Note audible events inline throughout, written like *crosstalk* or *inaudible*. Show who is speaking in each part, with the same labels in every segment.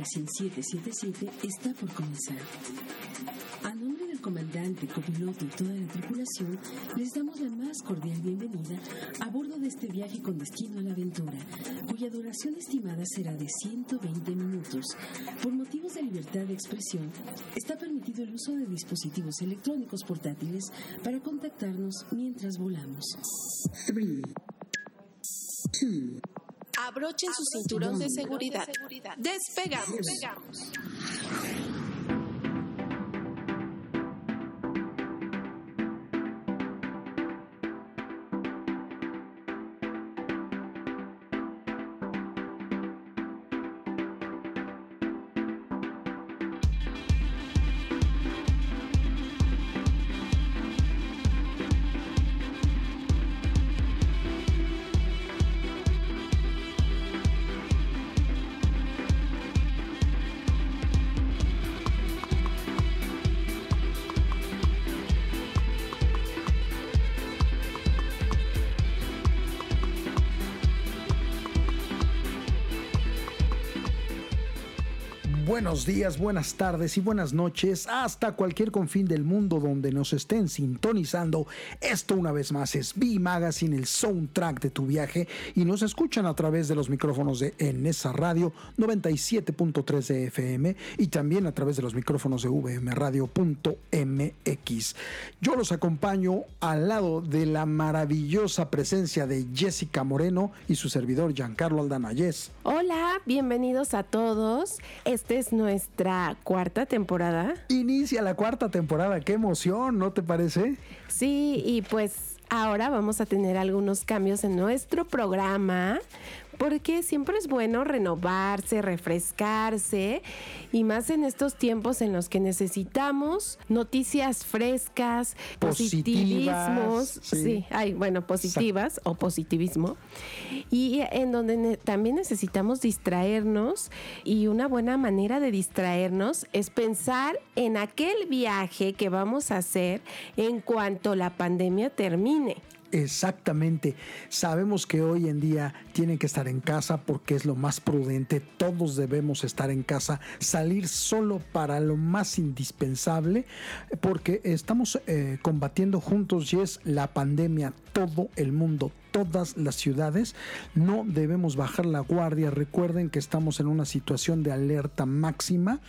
Speaker 1: Magazine 777 está por comenzar. A nombre del comandante, copiloto y toda la tripulación, les damos la más cordial bienvenida a bordo de este viaje con destino a la aventura, cuya duración estimada será de 120 minutos. Por motivos de libertad de expresión, está permitido el uso de dispositivos electrónicos portátiles para contactarnos mientras volamos. 3,
Speaker 2: 2, Abrochen su cinturón de seguridad. Despegamos.
Speaker 3: Buenos días, buenas tardes y buenas noches hasta cualquier confín del mundo donde nos estén sintonizando. Esto una vez más es B Magazine, el soundtrack de tu viaje y nos escuchan a través de los micrófonos de Enesa Radio 97.3 de FM y también a través de los micrófonos de vmradio.mx. Yo los acompaño al lado de la maravillosa presencia de Jessica Moreno y su servidor Giancarlo Aldanayes.
Speaker 4: Hola, bienvenidos a todos. Este es nuestra cuarta temporada.
Speaker 3: Inicia la cuarta temporada, qué emoción, ¿no te parece?
Speaker 4: Sí, y pues ahora vamos a tener algunos cambios en nuestro programa porque siempre es bueno renovarse, refrescarse y más en estos tiempos en los que necesitamos noticias frescas, positivismos, sí, hay, bueno, positivas o positivismo y en donde también necesitamos distraernos y una buena manera de distraernos es pensar en aquel viaje que vamos a hacer en cuanto la pandemia termine.
Speaker 3: Exactamente. Sabemos que hoy en día tienen que estar en casa porque es lo más prudente. Todos debemos estar en casa, salir solo para lo más indispensable porque estamos eh, combatiendo juntos y es la pandemia. Todo el mundo, todas las ciudades. No debemos bajar la guardia. Recuerden que estamos en una situación de alerta máxima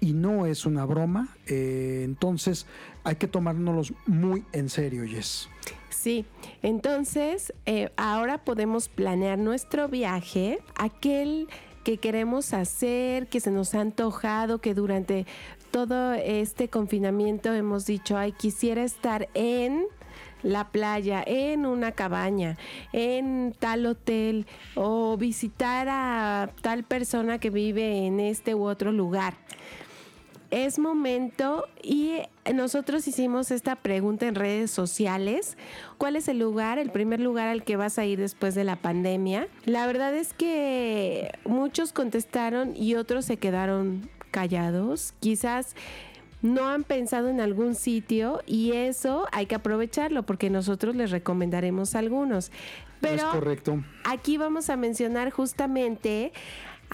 Speaker 3: y no es una broma. Eh, entonces hay que tomárnoslos muy en serio, Yes.
Speaker 4: Sí, entonces eh, ahora podemos planear nuestro viaje, aquel que queremos hacer, que se nos ha antojado, que durante todo este confinamiento hemos dicho, ay, quisiera estar en la playa, en una cabaña, en tal hotel o visitar a tal persona que vive en este u otro lugar es momento y nosotros hicimos esta pregunta en redes sociales. ¿Cuál es el lugar, el primer lugar al que vas a ir después de la pandemia? La verdad es que muchos contestaron y otros se quedaron callados. Quizás no han pensado en algún sitio y eso hay que aprovecharlo porque nosotros les recomendaremos algunos. Pero es correcto. aquí vamos a mencionar justamente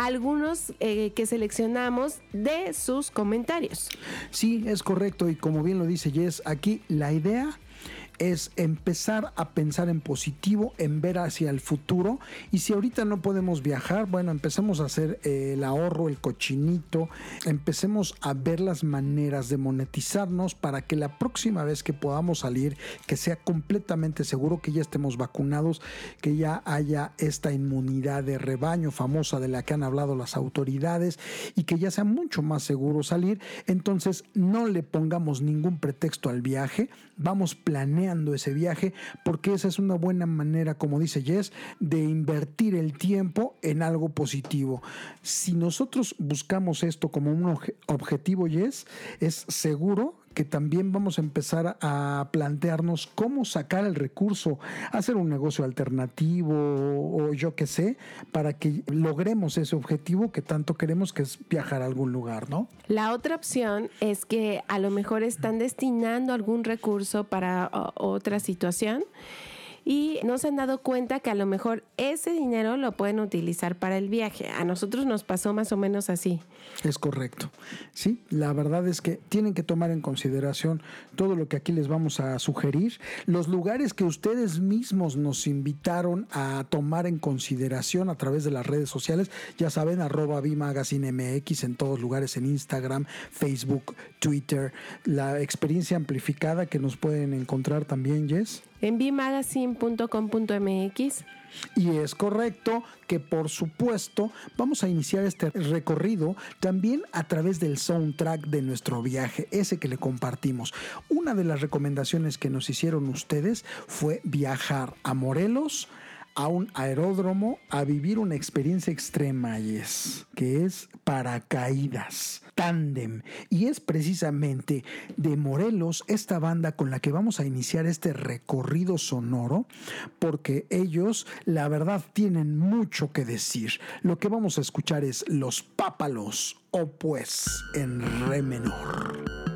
Speaker 4: algunos eh, que seleccionamos de sus comentarios.
Speaker 3: Sí, es correcto y como bien lo dice Jess, aquí la idea es empezar a pensar en positivo, en ver hacia el futuro. Y si ahorita no podemos viajar, bueno, empecemos a hacer eh, el ahorro, el cochinito, empecemos a ver las maneras de monetizarnos para que la próxima vez que podamos salir, que sea completamente seguro, que ya estemos vacunados, que ya haya esta inmunidad de rebaño famosa de la que han hablado las autoridades y que ya sea mucho más seguro salir. Entonces no le pongamos ningún pretexto al viaje, vamos planeando ese viaje, porque esa es una buena manera, como dice Jess, de invertir el tiempo en algo positivo. Si nosotros buscamos esto como un objetivo, Jess, es seguro que también vamos a empezar a plantearnos cómo sacar el recurso, hacer un negocio alternativo o yo qué sé, para que logremos ese objetivo que tanto queremos que es viajar a algún lugar, ¿no?
Speaker 4: La otra opción es que a lo mejor están destinando algún recurso para otra situación y no se han dado cuenta que a lo mejor ese dinero lo pueden utilizar para el viaje. A nosotros nos pasó más o menos así.
Speaker 3: Es correcto. Sí, la verdad es que tienen que tomar en consideración todo lo que aquí les vamos a sugerir, los lugares que ustedes mismos nos invitaron a tomar en consideración a través de las redes sociales, ya saben, arroba MX en todos lugares, en Instagram, Facebook, Twitter, la experiencia amplificada que nos pueden encontrar también, Jess.
Speaker 4: En bimagazine.com.mx
Speaker 3: y es correcto que por supuesto vamos a iniciar este recorrido también a través del soundtrack de nuestro viaje, ese que le compartimos. Una de las recomendaciones que nos hicieron ustedes fue viajar a Morelos, a un aeródromo a vivir una experiencia extrema, es que es paracaídas, tándem. Y es precisamente de Morelos esta banda con la que vamos a iniciar este recorrido sonoro, porque ellos, la verdad, tienen mucho que decir. Lo que vamos a escuchar es Los Pápalos, o pues en re menor.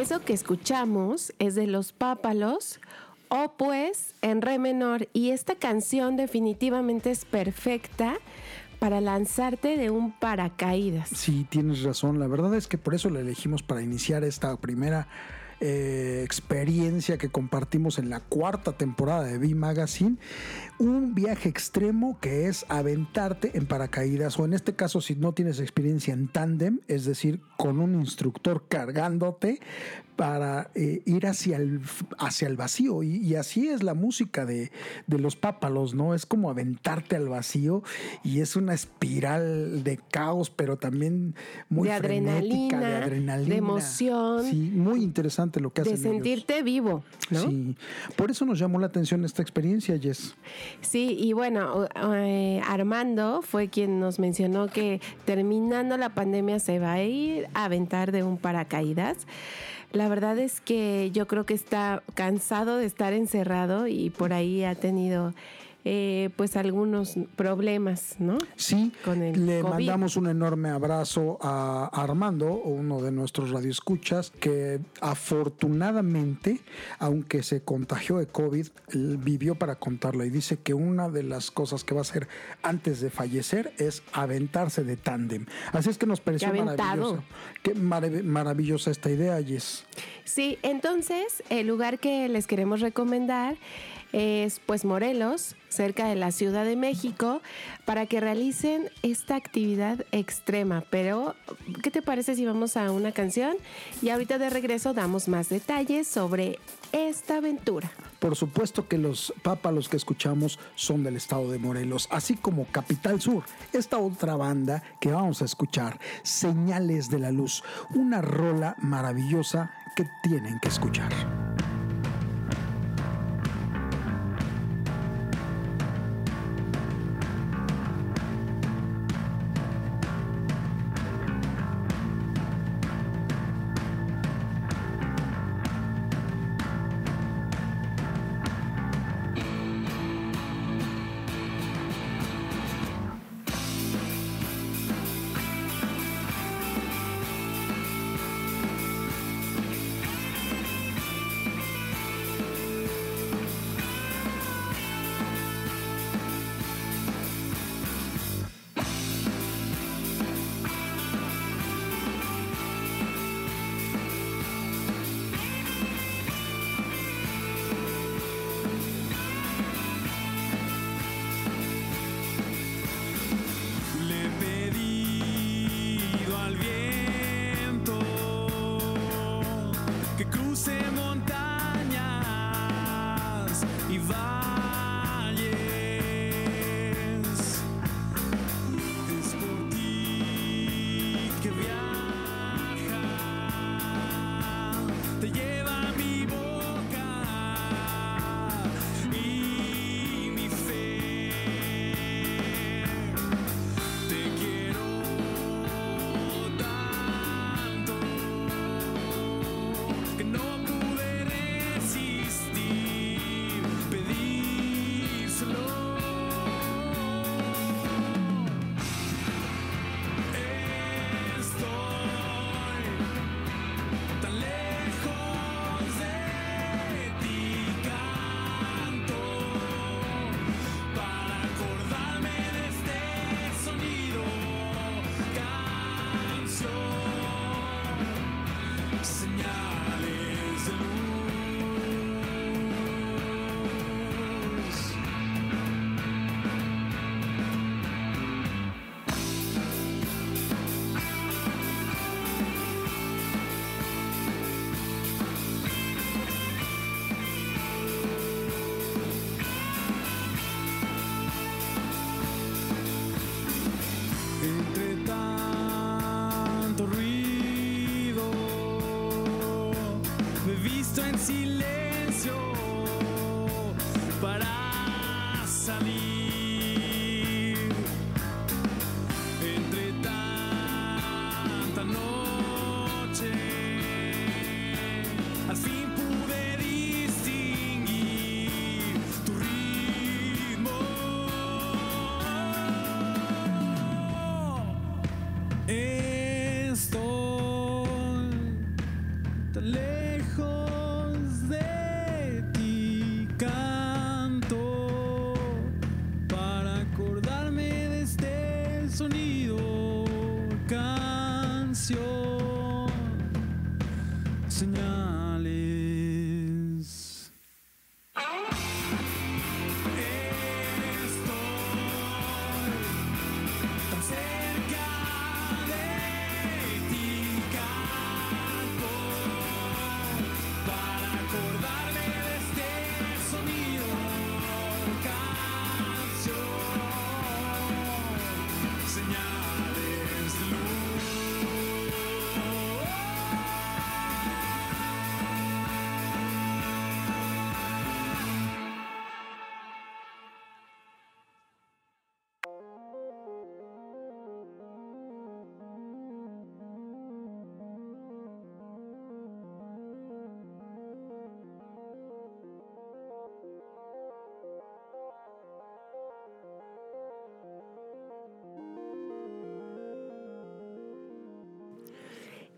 Speaker 4: Eso que escuchamos es de los Pápalos o pues en re menor y esta canción definitivamente es perfecta para lanzarte de un paracaídas.
Speaker 3: Sí, tienes razón. La verdad es que por eso la elegimos para iniciar esta primera eh, experiencia que compartimos en la cuarta temporada de B Magazine, un viaje extremo que es aventarte en paracaídas o en este caso si no tienes experiencia en tándem, es decir,
Speaker 5: con un instructor cargándote para eh, ir hacia el, hacia el vacío. Y, así es la música de, los pápalos, ¿no? Es como aventarte al vacío y es una espiral de caos, pero también muy
Speaker 4: de adrenalina,
Speaker 5: de adrenalina.
Speaker 4: De emoción.
Speaker 5: Sí, muy interesante lo que hacen.
Speaker 4: De sentirte vivo, ¿no?
Speaker 5: Sí. Por eso nos llamó la atención esta experiencia, Jess.
Speaker 4: Sí, y bueno, eh, Armando fue quien nos mencionó que terminando la pandemia se va a ir aventar de un paracaídas. La verdad es que yo creo que está cansado de estar encerrado y por ahí ha tenido eh, pues algunos problemas, ¿no?
Speaker 5: Sí, le mandamos un enorme abrazo a Armando, uno de nuestros radioescuchas, que afortunadamente, aunque se contagió de COVID, vivió para contarlo y dice que una de las cosas que va a hacer antes de fallecer es aventarse de tándem. Así es que nos pareció maravillosa. Qué maravillosa esta idea, Jess.
Speaker 4: Sí, entonces el lugar que les queremos recomendar es pues Morelos, cerca de la Ciudad de México, para que realicen esta actividad extrema. Pero, ¿qué te parece si vamos a una canción? Y ahorita de regreso damos más detalles sobre esta aventura.
Speaker 5: Por supuesto que los pápalos que escuchamos son del estado de Morelos, así como Capital Sur, esta otra banda que vamos a escuchar, Señales de la Luz, una rola maravillosa que tienen que escuchar.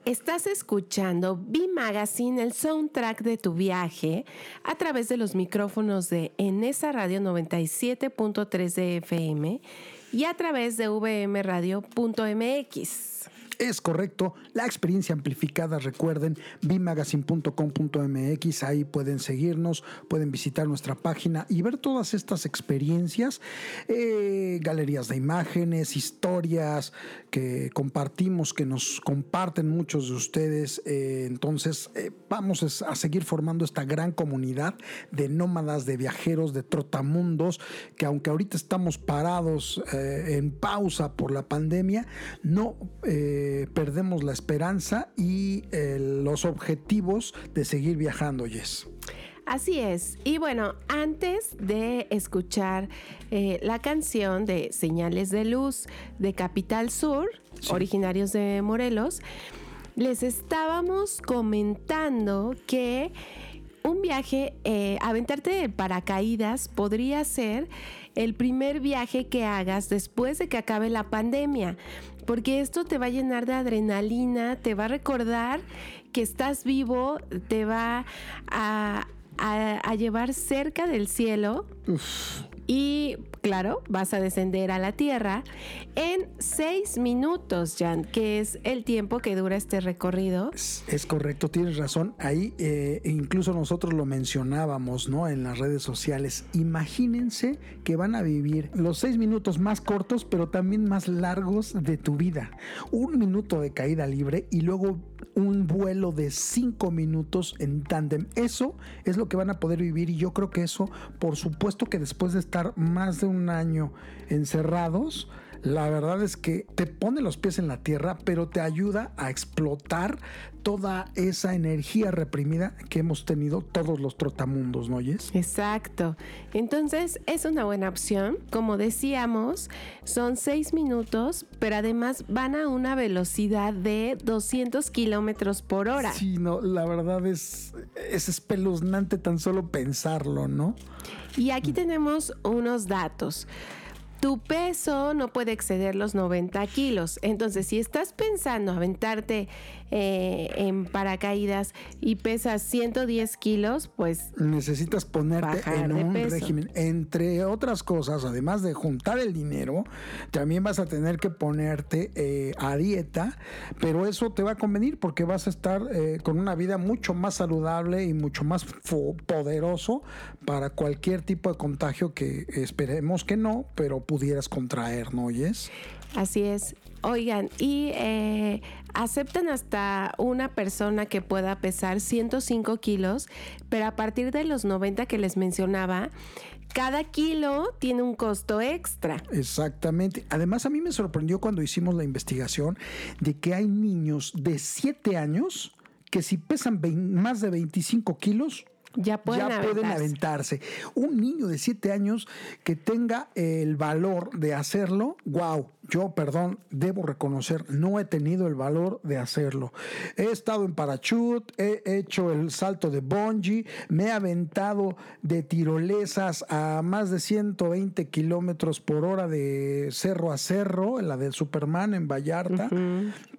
Speaker 4: Estás escuchando B Magazine, el soundtrack de tu viaje, a través de los micrófonos de Enesa Radio 97.3 de FM y a través de vmradio.mx.
Speaker 3: Es correcto, la experiencia amplificada, recuerden, bimagazine.com.mx, ahí pueden seguirnos, pueden visitar nuestra página y ver todas estas experiencias, eh, galerías de imágenes, historias que compartimos, que nos comparten muchos de ustedes. Eh, entonces, eh, vamos a seguir formando esta gran comunidad de nómadas, de viajeros, de trotamundos, que aunque ahorita estamos parados en pausa por la pandemia, no perdemos la esperanza y eh, los objetivos de seguir viajando, Yes.
Speaker 4: Así es. Y bueno, antes de escuchar eh, la canción de Señales de Luz de Capital Sur, originarios de Morelos, les estábamos comentando que un viaje, eh, aventarte de paracaídas podría ser el primer viaje que hagas después de que acabe la pandemia porque esto te va a llenar de adrenalina, te va a recordar que estás vivo, te va a, llevar cerca del cielo. Y claro, vas a descender a la Tierra en seis minutos, Jan, que es el tiempo que dura este recorrido.
Speaker 3: Es, correcto, tienes razón. Ahí eh, incluso nosotros lo mencionábamos, ¿no? En las redes sociales. Imagínense que van a vivir los seis minutos más cortos, pero también más largos de tu vida. Un minuto de caída libre y luego un vuelo de cinco minutos en tándem. Eso es lo que van a poder vivir y yo creo que eso, por supuesto que después de estar más de un año encerrados, la verdad es que te pone los pies en la tierra, pero te ayuda a explotar toda esa energía reprimida que hemos tenido todos los trotamundos, ¿no oyes?
Speaker 4: Exacto. Entonces es una buena opción. Como decíamos, son seis minutos, pero además van a una velocidad de 200 kilómetros por hora.
Speaker 3: Sí, no, la verdad es, es espeluznante tan solo pensarlo, ¿no?
Speaker 4: Y aquí tenemos unos datos tu peso no puede exceder los 90 kilos. Entonces, si estás pensando aventarte eh, en paracaídas y pesas 110 kilos, pues
Speaker 3: necesitas ponerte en un régimen. Entre otras cosas, además de juntar el dinero, también vas a tener que ponerte eh, a dieta, pero eso te va a convenir porque vas a estar eh, con una vida mucho más saludable y mucho más poderoso para cualquier tipo de contagio que esperemos que no, pero pudieras contraer, ¿no oyes?
Speaker 4: Así es. Oigan, y eh, aceptan hasta una persona que pueda pesar 105 kilos, pero a partir de los 90 que les mencionaba, cada kilo tiene un costo extra.
Speaker 3: Exactamente. Además, a mí me sorprendió cuando hicimos la investigación de que hay niños de 7 años que si pesan más de 25 kilos,
Speaker 4: ya pueden,
Speaker 3: aventarse. Un niño de 7 años que tenga el valor de hacerlo, wow, yo, perdón, debo reconocer, no he tenido el valor de hacerlo. He estado en parachute, he hecho el salto de bungee, me he aventado de tirolesas a más de 120 kilómetros por hora de cerro a cerro, en la del Superman en Vallarta,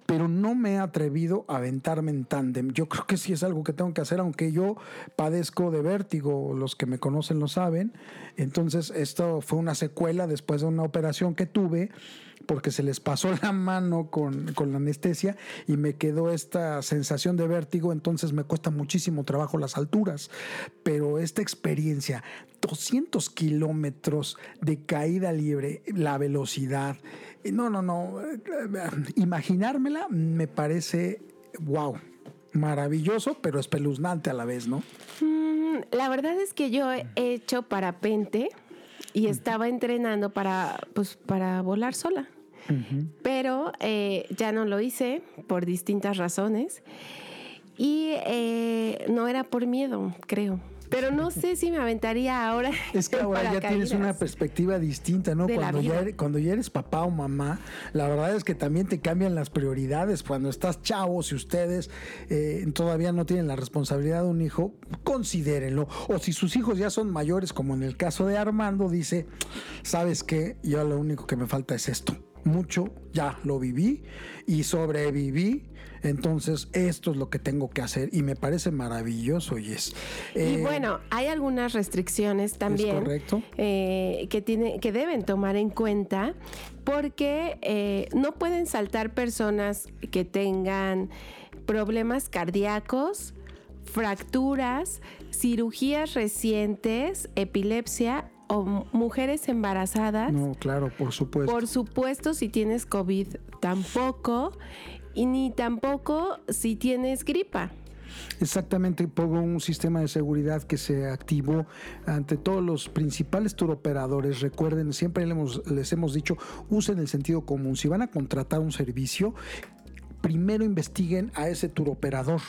Speaker 3: pero no me he atrevido a aventarme en tándem. Yo creo que sí es algo que tengo que hacer, aunque yo padezco de vértigo, los que me conocen lo saben. Entonces, esto fue una secuela después de una operación que tuve porque se les pasó la mano con, la anestesia y me quedó esta sensación de vértigo, entonces me cuesta muchísimo trabajo las alturas. Pero esta experiencia, 200 kilómetros de caída libre, la velocidad, no, no, no, imaginármela me parece, wow, maravilloso, pero espeluznante a la vez, ¿no?
Speaker 4: Mm, la verdad es que yo he hecho parapente y estaba entrenando para, pues, para volar sola. Pero eh, ya no lo hice por distintas razones y eh, no era por miedo, creo. Pero no sé si me aventaría ahora. *laughs*
Speaker 3: Es que ahora ya tienes una perspectiva distinta, ¿no? Cuando ya, eres, cuando ya eres papá o mamá, la verdad es que también te cambian las prioridades. Cuando estás chavo, si ustedes eh, todavía no tienen la responsabilidad de un hijo, considérenlo. O si sus hijos ya son mayores, como en el caso de Armando, dice, ¿sabes qué? Yo lo único que me falta es esto mucho ya lo viví y sobreviví. Entonces, esto es lo que tengo que hacer y me parece maravilloso, y es.
Speaker 4: y eh, bueno, hay algunas restricciones también
Speaker 3: correcto.
Speaker 4: Eh, que, tiene, que deben tomar en cuenta porque eh, no pueden saltar personas que tengan problemas cardíacos, fracturas, cirugías recientes, epilepsia o mujeres embarazadas.
Speaker 3: No, claro, por supuesto.
Speaker 4: Por supuesto, si tienes COVID, tampoco. Y ni tampoco si tienes gripa.
Speaker 3: Exactamente, pongo un sistema de seguridad que se activó ante todos los principales turoperadores. Recuerden, siempre les hemos, les hemos dicho, usen el sentido común. Si van a contratar un servicio, primero investiguen a ese turoperador,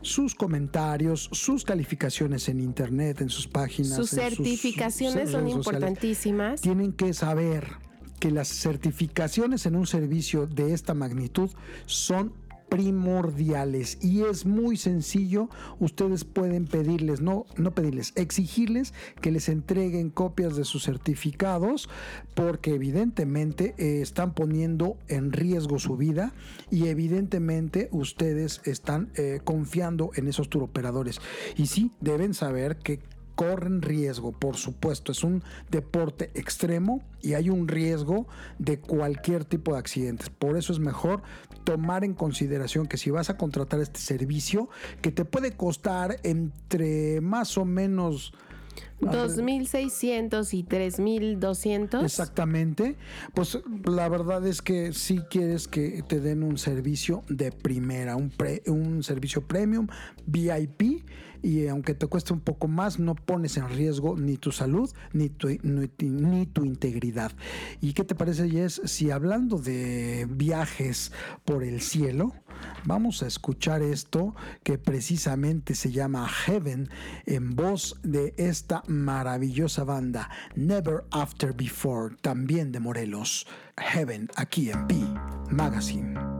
Speaker 3: sus comentarios, sus calificaciones en internet, en sus páginas.
Speaker 4: Sus certificaciones son importantísimas.
Speaker 3: Tienen que saber que las certificaciones en un servicio de esta magnitud son primordiales y es muy sencillo. Ustedes pueden pedirles, no, no pedirles, exigirles que les entreguen copias de sus certificados porque evidentemente eh, están poniendo en riesgo su vida y evidentemente ustedes están eh, confiando en esos turoperadores. Y sí, deben saber que corren riesgo, por supuesto, es un deporte extremo y hay un riesgo de cualquier tipo de accidentes. Por eso es mejor tomar en consideración que si vas a contratar este servicio, que te puede costar entre más o menos
Speaker 4: 2.600 y 3.200.
Speaker 3: Exactamente. Pues la verdad es que si quieres que te den un servicio de primera, un, un servicio premium, VIP, y aunque te cueste un poco más, no pones en riesgo ni tu salud ni tu, ni, tu integridad. ¿Y qué te parece, Jess, si hablando de viajes por el cielo, vamos a escuchar esto que precisamente se llama Heaven en voz de esta maravillosa banda Never After Before, también de Morelos. Heaven, aquí en P Magazine.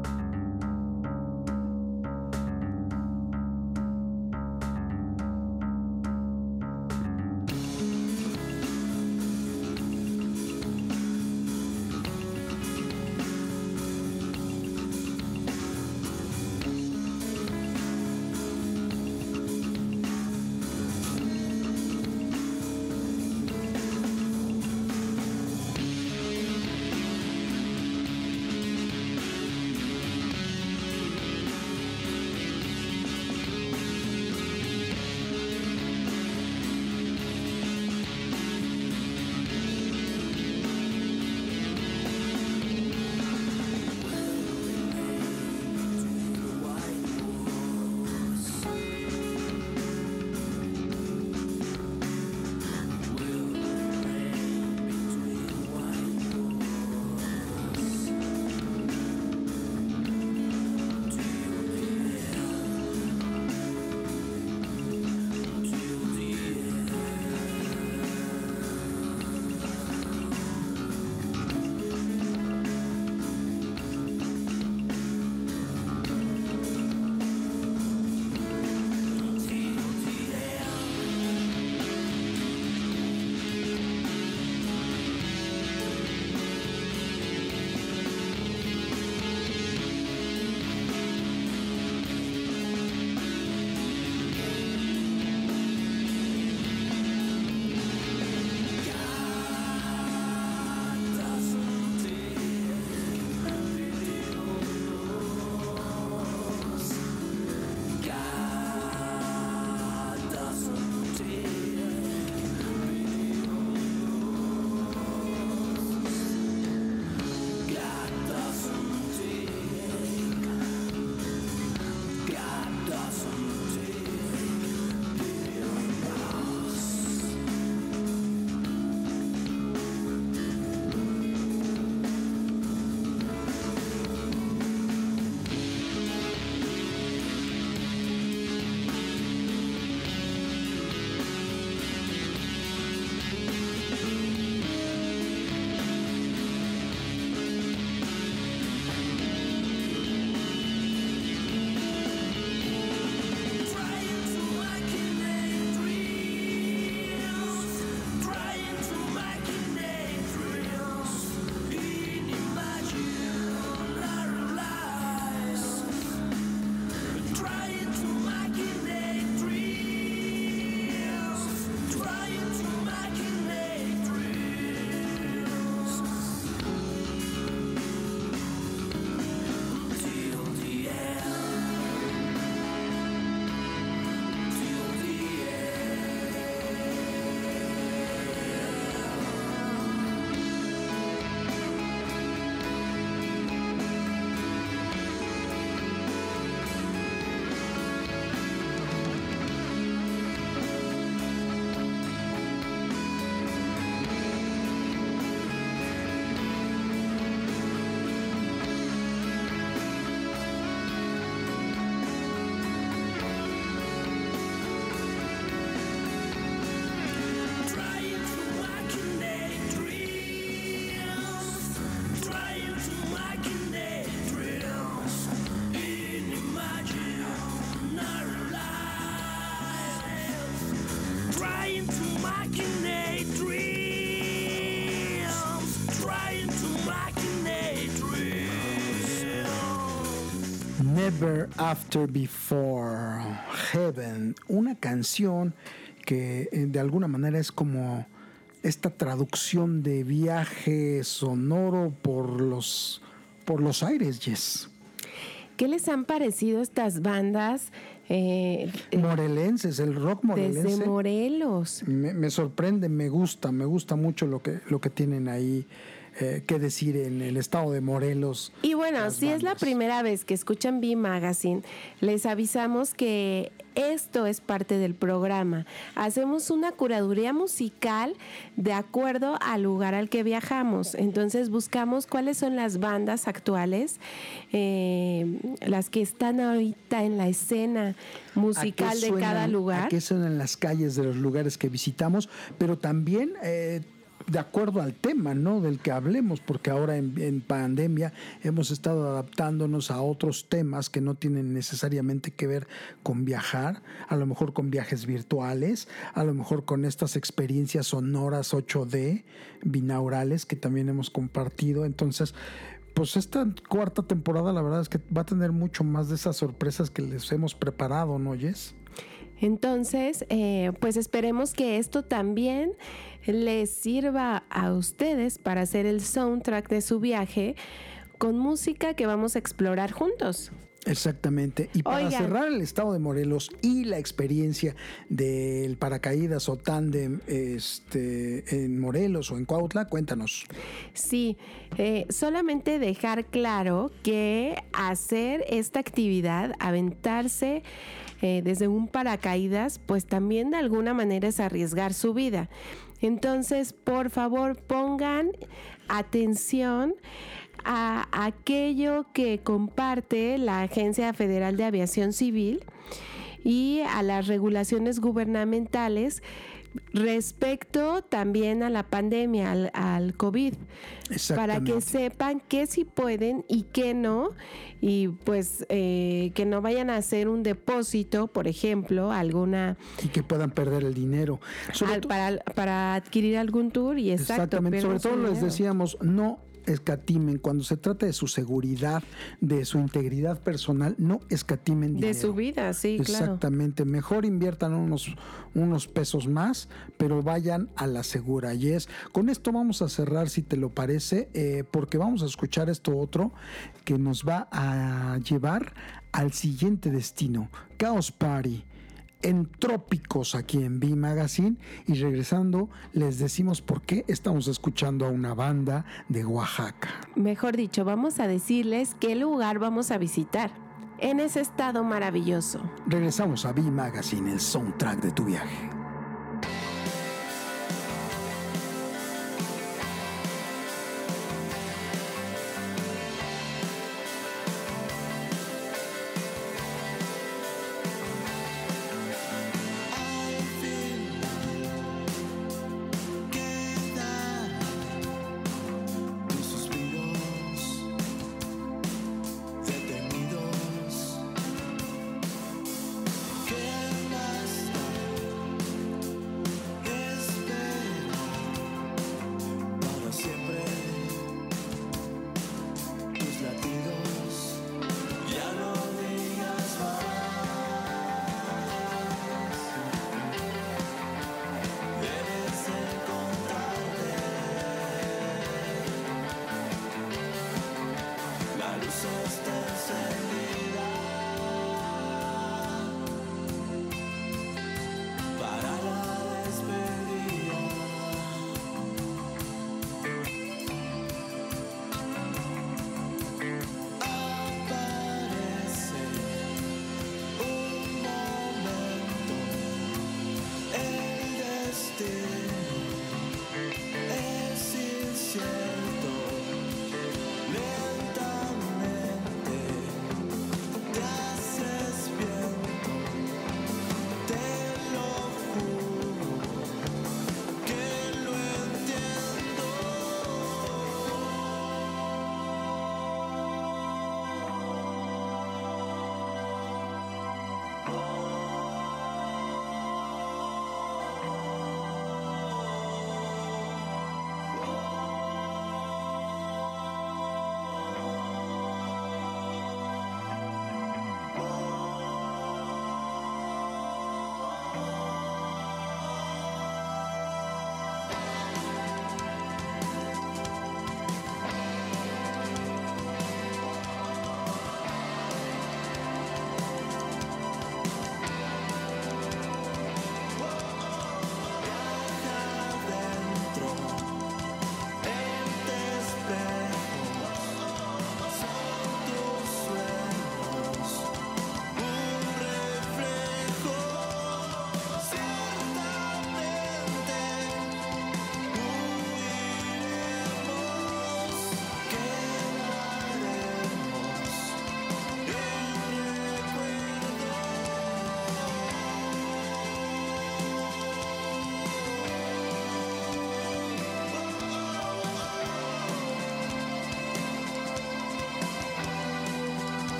Speaker 3: After Before Heaven, una canción que eh, de alguna manera es como esta traducción de viaje sonoro por los, por los aires, Jess.
Speaker 4: ¿Qué les han parecido estas bandas?
Speaker 3: Eh, morelenses, el rock morelense.
Speaker 4: Desde Morelos.
Speaker 3: Me, me, sorprende, me gusta, me gusta mucho lo que, lo que tienen ahí eh, qué decir en el estado de Morelos.
Speaker 4: Y bueno, si es la primera vez que escuchan B Magazine, les avisamos que esto es parte del programa. Hacemos una curaduría musical de acuerdo al lugar al que viajamos. Entonces buscamos cuáles son las bandas actuales, eh, las que están ahorita en la escena musical de cada lugar.
Speaker 3: Que son en las calles de los lugares que visitamos, pero también eh, de acuerdo al tema, ¿no? Del que hablemos, porque ahora en, pandemia hemos estado adaptándonos a otros temas que no tienen necesariamente que ver con viajar, a lo mejor con viajes virtuales, a lo mejor con estas experiencias sonoras 8D, binaurales que también hemos compartido. Entonces, pues esta cuarta temporada la verdad es que va a tener mucho más de esas sorpresas que les hemos preparado, ¿no, Jess?
Speaker 4: Entonces, eh, pues esperemos que esto también les sirva a ustedes para hacer el soundtrack de su viaje con música que vamos a explorar juntos.
Speaker 3: Exactamente. Y para cerrar el estado de Morelos y la experiencia del paracaídas o tándem este, en Morelos o en Cuautla, cuéntanos.
Speaker 4: Sí, eh, solamente dejar claro que hacer esta actividad, aventarse eh, desde un paracaídas, pues también de alguna manera es arriesgar su vida. Entonces, por favor, pongan atención a aquello que comparte la Agencia Federal de Aviación Civil y a las regulaciones gubernamentales respecto también a la pandemia, al, COVID, para que sepan qué sí pueden y qué no, y pues eh, que no vayan a hacer un depósito, por ejemplo, alguna...
Speaker 3: Y que puedan perder el dinero.
Speaker 4: para, para adquirir algún tour y exacto.
Speaker 3: Exactamente, sobre todo les decíamos, no escatimen cuando se trata de su seguridad, de su integridad personal, no escatimen dinero.
Speaker 4: De su vida, sí,
Speaker 3: claro. Exactamente, mejor inviertan unos, unos pesos más, pero vayan a la segura. Y es, con esto vamos a cerrar, si te lo parece, eh, porque vamos a escuchar esto otro que nos va a llevar al siguiente destino, Chaos Party en Trópicos aquí en B Magazine y regresando les decimos por qué estamos escuchando a una banda de Oaxaca.
Speaker 4: Mejor dicho, vamos a decirles qué lugar vamos a visitar en ese estado maravilloso.
Speaker 3: Regresamos a B Magazine, el soundtrack de tu viaje.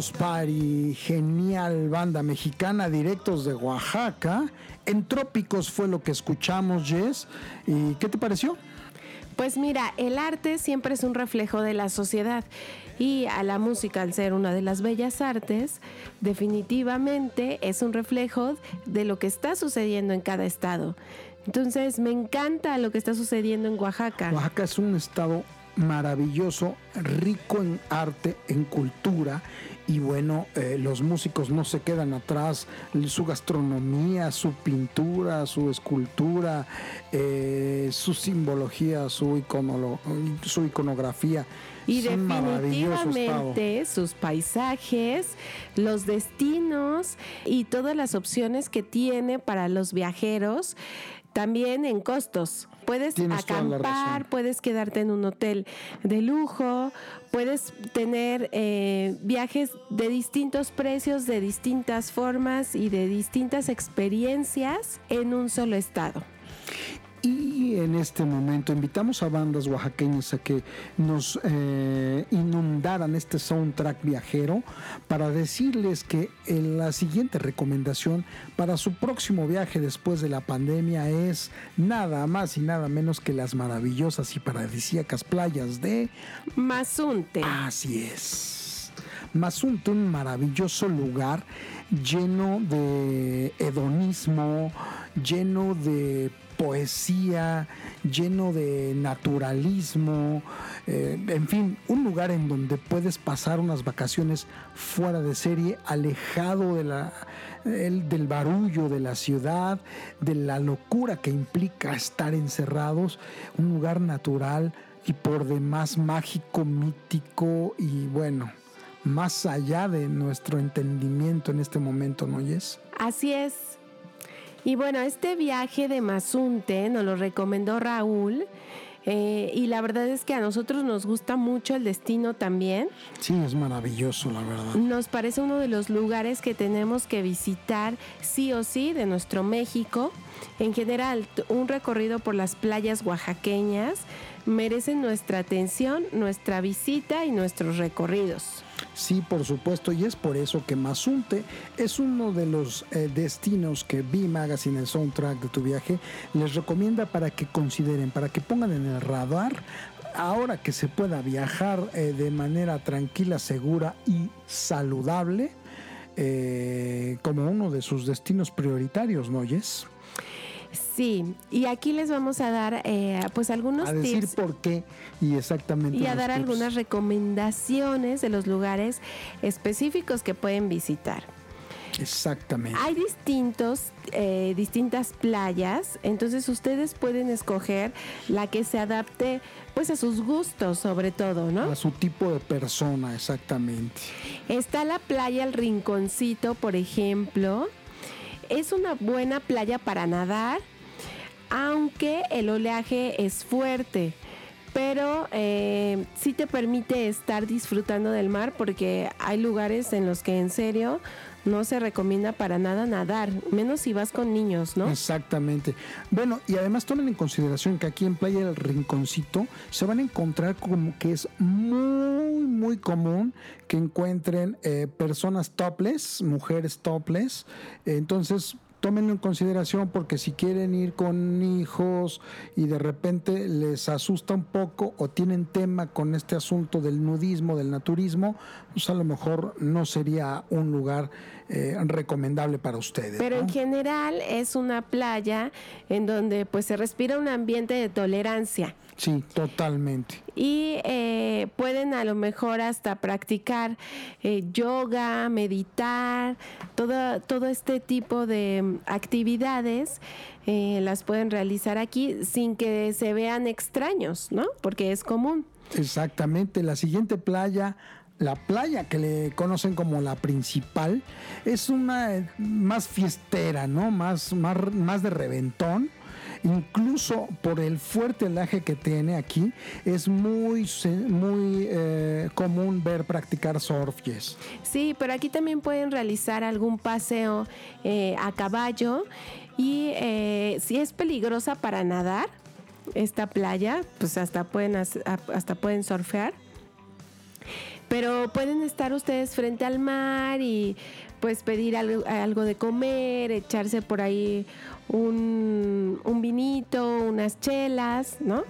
Speaker 3: House Party, genial banda mexicana, directos de Oaxaca. En Trópicos fue lo que escuchamos, Jess. ¿Y qué te pareció?
Speaker 4: Pues mira, el arte siempre es un reflejo de la sociedad y a la música, al ser una de las bellas artes, definitivamente es un reflejo de lo que está sucediendo en cada estado. Entonces, me encanta lo que está sucediendo en Oaxaca.
Speaker 3: Oaxaca es un estado maravilloso, rico en arte, en cultura y bueno, eh, los músicos no se quedan atrás, su gastronomía, su pintura, su escultura, eh, su simbología, su, su iconografía.
Speaker 4: Y definitivamente sus paisajes, los destinos y todas las opciones que tiene para los viajeros, también en costos. Puedes acampar, puedes quedarte en un hotel de lujo, puedes tener eh, viajes de distintos precios, de distintas formas y de distintas experiencias en un solo estado.
Speaker 3: Y en este momento invitamos a bandas oaxaqueñas a que nos eh, inundaran este soundtrack viajero para decirles que la siguiente recomendación para su próximo viaje después de la pandemia es nada más y nada menos que las maravillosas y paradisíacas playas de
Speaker 4: Mazunte.
Speaker 3: Así es. Mazunte, un maravilloso lugar lleno de hedonismo, lleno de poesía, lleno de naturalismo, eh, en fin, un lugar en donde puedes pasar unas vacaciones fuera de serie, alejado de la, del barullo de la ciudad, de la locura que implica estar encerrados, un lugar natural y por demás mágico, mítico y bueno, más allá de nuestro entendimiento en este momento, ¿no oyes?
Speaker 4: Así es. Y bueno, este viaje de Mazunte nos lo recomendó Raúl. Eh, y la verdad es que a nosotros nos gusta mucho el destino también.
Speaker 3: Sí, es maravilloso, la verdad.
Speaker 4: Nos parece uno de los lugares que tenemos que visitar sí o sí de nuestro México. En general, un recorrido por las playas oaxaqueñas merece nuestra atención, nuestra visita y nuestros recorridos.
Speaker 3: Sí, por supuesto, y es por eso que Mazunte es uno de los eh, destinos que B Magazine, el soundtrack de tu viaje, les recomienda para que consideren, para que pongan en el radar ahora que se pueda viajar eh, de manera tranquila, segura y saludable, eh, como uno de sus destinos prioritarios, ¿no oyes?
Speaker 4: Sí, y aquí les vamos a dar eh, pues algunos
Speaker 3: a decir por qué y exactamente.
Speaker 4: Y a dar algunas recomendaciones de los lugares específicos que pueden visitar.
Speaker 3: Exactamente.
Speaker 4: Hay distintos, eh, distintas playas, entonces ustedes pueden escoger la que se adapte pues a sus gustos sobre todo, ¿no?
Speaker 3: A su tipo de persona, exactamente.
Speaker 4: Está la playa El Rinconcito, por ejemplo, es una buena playa para nadar, aunque el oleaje es fuerte. Pero eh, sí te permite estar disfrutando del mar porque hay lugares en los que en serio no se recomienda para nada nadar, menos si vas con niños, ¿no?
Speaker 3: Exactamente. Bueno, y además tomen en consideración que aquí en Playa del Rinconcito se van a encontrar como que es muy, muy común que encuentren eh, personas topless, mujeres topless. Entonces, tómenlo en consideración porque si quieren ir con hijos y de repente les asusta un poco o tienen tema con este asunto del nudismo, del naturismo, pues a lo mejor no sería un lugar eh, recomendable para ustedes.
Speaker 4: Pero en general es una playa en donde pues se respira un ambiente de tolerancia.
Speaker 3: Sí, totalmente.
Speaker 4: Y eh, pueden a lo mejor hasta practicar eh, yoga, meditar, todo, todo este tipo de mm, actividades eh, las pueden realizar aquí sin que se vean extraños, ¿no? Porque es común.
Speaker 3: Exactamente. La siguiente playa la playa que le conocen como la principal es una más fiestera, ¿no? Más, más, más de reventón incluso por el fuerte laje que tiene aquí, es muy, muy eh, común ver practicar surf, yes.
Speaker 4: Sí, pero aquí también pueden realizar algún paseo eh, a caballo y eh, si es peligrosa para nadar, esta playa, pues hasta pueden, hasta pueden surfear Pero pueden estar ustedes frente al mar y pues pedir algo, de comer, echarse por ahí un, un vinito, unas chelas, ¿no?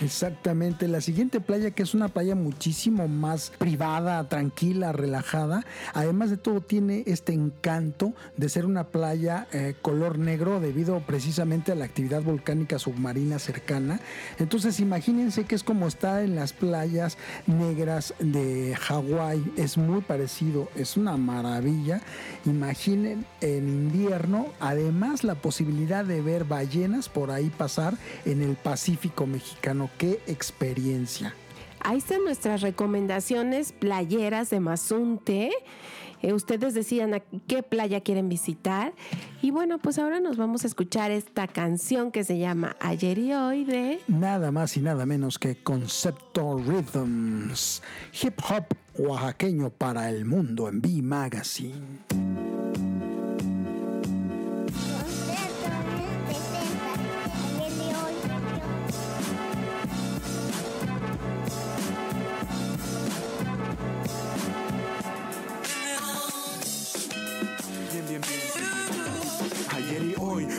Speaker 3: Exactamente. La siguiente playa, que es una playa muchísimo más privada, tranquila, relajada, además de todo tiene este encanto de ser una playa eh, color negro debido precisamente a la actividad volcánica submarina cercana. Entonces imagínense que es como estar en las playas negras de Hawái. Es muy parecido, es una maravilla. Imaginen en invierno, además la posibilidad de ver ballenas por ahí pasar en el Pacífico mexicano qué experiencia.
Speaker 4: Ahí están nuestras recomendaciones playeras de Mazunte. Eh, ustedes decían a qué playa quieren visitar. Y bueno, pues ahora nos vamos a escuchar esta canción que se llama Ayer y Hoy de...
Speaker 3: Nada más y nada menos que Concepto Rhythms, hip hop oaxaqueño para el mundo en B Magazine.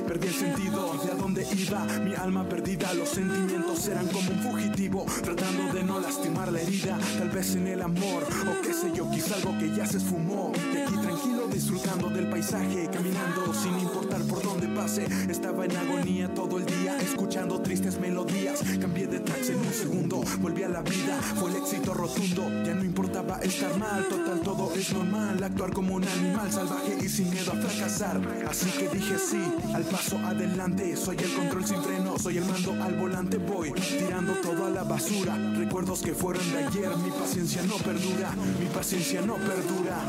Speaker 6: Perdí el sentido de a dónde iba, mi alma perdida. Los sentimientos eran como un fugitivo, tratando de no lastimar la herida. Tal vez en el amor, o qué sé yo, quizá algo que ya se esfumó. De aquí tranquilo, disfrutando del paisaje, caminando sin importar por dónde pase. Estaba en agonía todo el día, escuchando tristes melodías. Cambié de tracks en un segundo, volví a la vida, fue el éxito rotundo. Ya no importaba estar mal, total todo es normal. Actuar como un animal salvaje y sin miedo a fracasar. Así que dije sí al paso adelante. Soy el control sin freno, soy el mando al volante. Voy tirando todo a la basura. Recuerdos que fueron de ayer, mi paciencia no perdura, mi paciencia no perdura.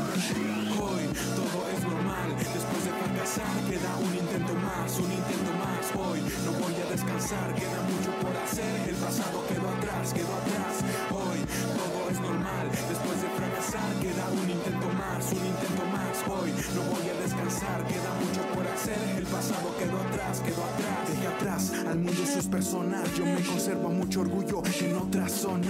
Speaker 6: Hoy todo es normal, después de fracasar queda un intento más, un intento más. Hoy no voy a descansar, queda mucho por hacer. El pasado quedó atrás, quedó atrás. Hoy todo es normal, después de fracasar queda un intento más, un intento más. Hoy no voy a El pasado quedó atrás, quedó atrás. Dejé atrás al mundo sus personas. Yo me conservo mucho orgullo en otra zona.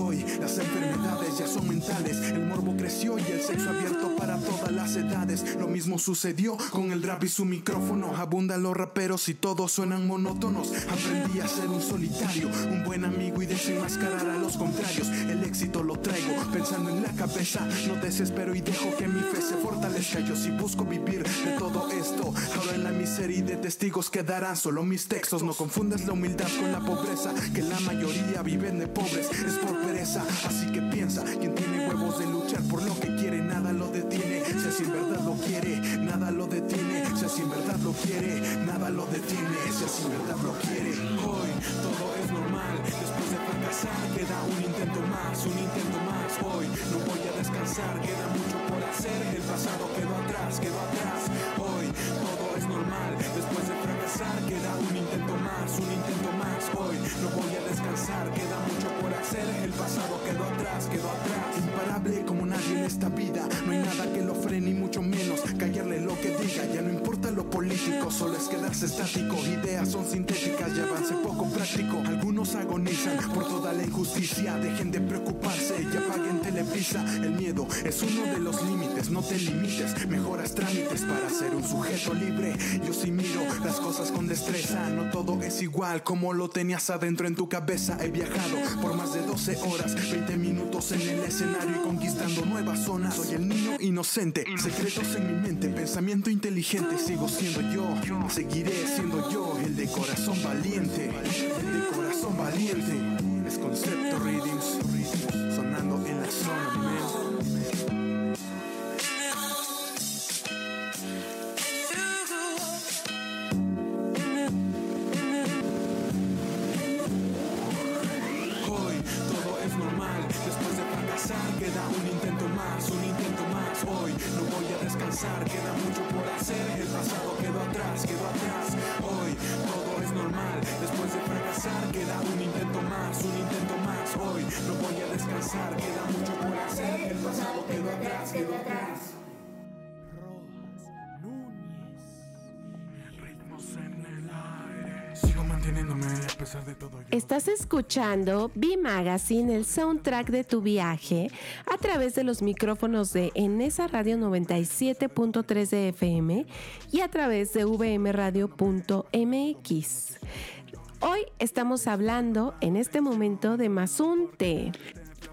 Speaker 6: Hoy las enfermedades ya son mentales. El morbo creció y el sexo abierto para todas las edades. Lo mismo sucedió con el rap y su micrófono. Abundan los raperos y todos suenan monótonos. Aprendí a ser un solitario, un buen amigo y desenmascarar a los contrarios. El éxito lo traigo pensando en la cabeza. No desespero y dejo que mi fe se fortalezca. Yo sí busco vivir de todo esto. Ahora en la miseria y de testigos quedarán solo mis textos. No confundas la humildad con la pobreza, que la mayoría viven de pobres. Es por pereza, así que piensa, quien tiene huevos de luchar por lo que quiere, nada lo detiene. Si así en verdad lo quiere, nada lo detiene. Si así en verdad lo quiere, nada lo detiene. Si así en verdad lo quiere. Hoy todo es normal, después de fracasar queda un intento más, un intento más. Hoy no voy a descansar, queda mucho por hacer. El pasado quedó atrás, quedó atrás. Hoy todo es normal, después de fracasar queda un intento más, un intento más. Hoy no voy a descansar, queda mucho por hacer. El pasado quedó atrás, esta vida, no hay nada que lo frene, ni mucho menos callarle lo que político, solo es quedarse estático. Ideas son sintéticas, ya avance poco práctico. Algunos agonizan por toda la injusticia, dejen de preocuparse y apaguen Televisa. El miedo es uno de los límites, no te limites, mejoras trámites para ser un sujeto libre. Yo sí miro las cosas con destreza, no todo es igual como lo tenías adentro en tu cabeza. He viajado por más de 12 horas, 20 minutos en el escenario y conquistando nuevas zonas. Soy el niño inocente, secretos en mi mente, pensamiento inteligente. Sigo siendo yo, seguiré siendo yo, el de corazón valiente, el de corazón valiente. Es concepto readings,
Speaker 4: escuchando B Magazine, el soundtrack de tu viaje, a través de los micrófonos de Enesa Radio 97.3 de FM y a través de vmradio.mx. Hoy estamos hablando en este momento de Mazunte.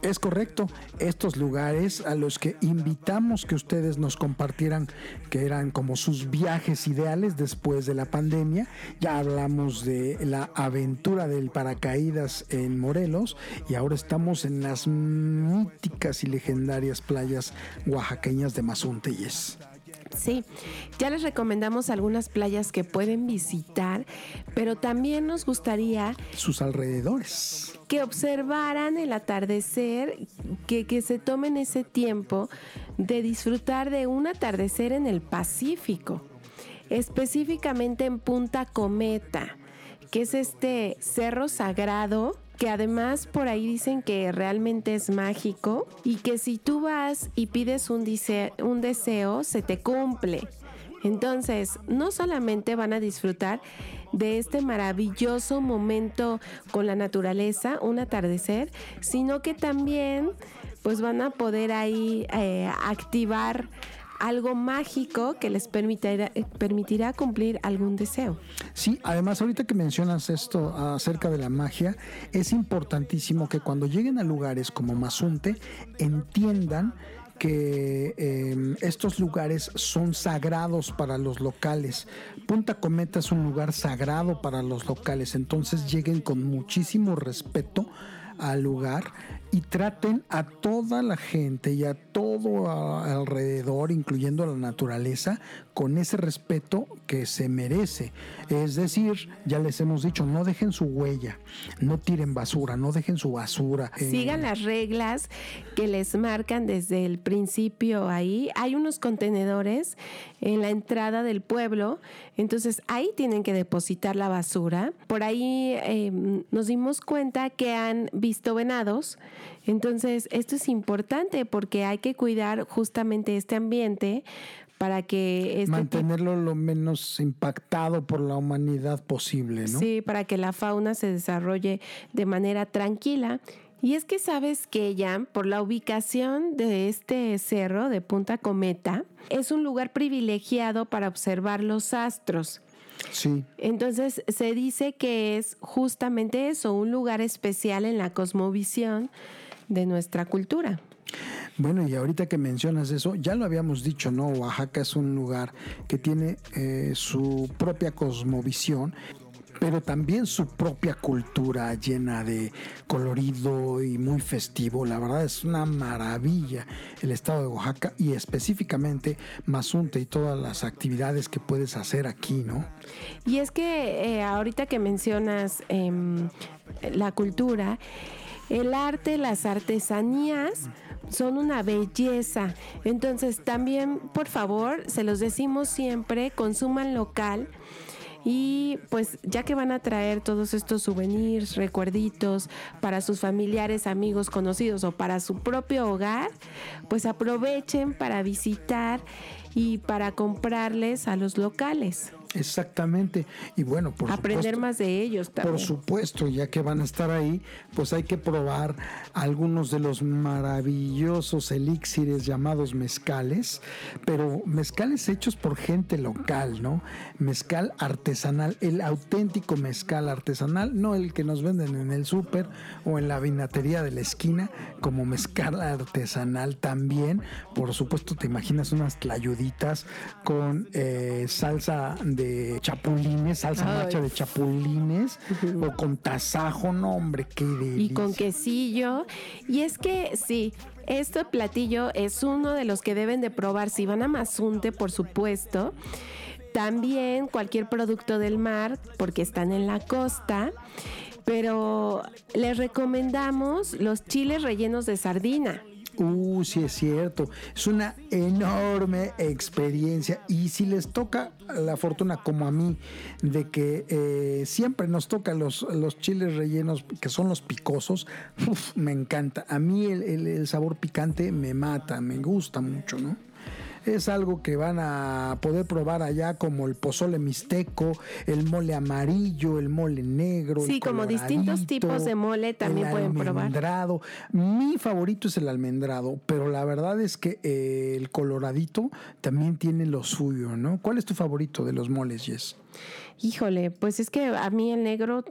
Speaker 3: Es correcto, estos lugares a los que invitamos que ustedes nos compartieran que eran como sus viajes ideales después de la pandemia. Ya hablamos de la aventura del paracaídas en Morelos y ahora estamos en las míticas y legendarias playas oaxaqueñas de Mazunteyes.
Speaker 4: Sí, ya les recomendamos algunas playas que pueden visitar, pero también nos gustaría
Speaker 3: sus alrededores.
Speaker 4: Que observaran el atardecer, que, que se tomen ese tiempo de disfrutar de un atardecer en el Pacífico, específicamente en Punta Cometa, que es este cerro sagrado que además por ahí dicen que realmente es mágico y que si tú vas y pides un, un deseo, se te cumple. Entonces, no solamente van a disfrutar de este maravilloso momento con la naturaleza, un atardecer, sino que también pues van a poder ahí eh, activar algo mágico que les permitirá, permitirá cumplir algún deseo.
Speaker 3: Sí, además ahorita que mencionas esto acerca de la magia, es importantísimo que cuando lleguen a lugares como Mazunte entiendan que em, estos lugares son sagrados para los locales. Punta Cometa es un lugar sagrado para los locales, entonces lleguen con muchísimo respeto al lugar y traten a toda la gente y a todo alrededor, incluyendo a la naturaleza, con ese respeto que se merece. Es decir, ya les hemos dicho, no dejen su huella, no tiren basura, no dejen su basura.
Speaker 4: Eh, Sigan las reglas que les marcan desde el principio ahí. Hay unos contenedores en la entrada del pueblo, entonces ahí tienen que depositar la basura. Por ahí em, nos dimos cuenta que han visto venados. Entonces, esto es importante porque hay que cuidar justamente este ambiente para que este
Speaker 3: mantenerlo lo menos impactado por la humanidad posible, ¿no?
Speaker 4: Sí, para que la fauna se desarrolle de manera tranquila. Y es que sabes que ya por la ubicación de este cerro de Punta Cometa es un lugar privilegiado para observar los astros.
Speaker 3: Sí.
Speaker 4: Entonces se dice que es justamente eso, un lugar especial en la cosmovisión de nuestra cultura.
Speaker 3: Bueno, y ahorita que mencionas eso, ya lo habíamos dicho, ¿no? Oaxaca es un lugar que tiene eh, su propia cosmovisión pero también su propia cultura llena de colorido y muy festivo. La verdad es una maravilla el estado de Oaxaca y específicamente Mazunte y todas las actividades que puedes hacer aquí, ¿no?
Speaker 4: Y es que eh, ahorita que mencionas em, la cultura, el arte, las artesanías son una belleza. Entonces también, por favor, se los decimos siempre, consuman local. Y pues ya que van a traer todos estos souvenirs, recuerditos para sus familiares, amigos, conocidos o para su propio hogar, pues aprovechen para visitar y para comprarles a los locales.
Speaker 3: Exactamente. Y bueno,
Speaker 4: por aprender más de ellos también.
Speaker 3: Por supuesto, ya que van a estar ahí, pues hay que probar algunos de los maravillosos elixires llamados mezcales, pero mezcales hechos por gente local, ¿no? Mezcal artesanal, el auténtico mezcal artesanal, no el que nos venden en el súper o en la vinatería de la esquina, como mezcal artesanal también. Por supuesto, te imaginas unas tlayuditas con eh, salsa de chapulines, salsa macha de chapulines o con tasajo, no hombre, qué delicia.
Speaker 4: Y con quesillo. Y es que sí, este platillo es uno de los que deben de probar si van a Mazunte, por supuesto. También cualquier producto del mar, porque están en la costa. Pero les recomendamos los chiles rellenos de sardina.
Speaker 3: Uh, sí es cierto. Es una enorme experiencia. Y si les toca la fortuna, como a mí, de que eh, siempre nos tocan los, los chiles rellenos, que son los picosos, me encanta. A mí el, sabor picante me mata, me gusta mucho, ¿no? Es algo que van a poder probar allá como el pozole mixteco, el mole amarillo, el mole negro.
Speaker 4: Sí, como distintos tipos de mole también pueden probar.
Speaker 3: Mi favorito es el almendrado, pero la verdad es que eh, el coloradito también tiene lo suyo, ¿no? ¿Cuál es tu favorito de los moles, Jess?
Speaker 4: Híjole, pues es que a mí el negro,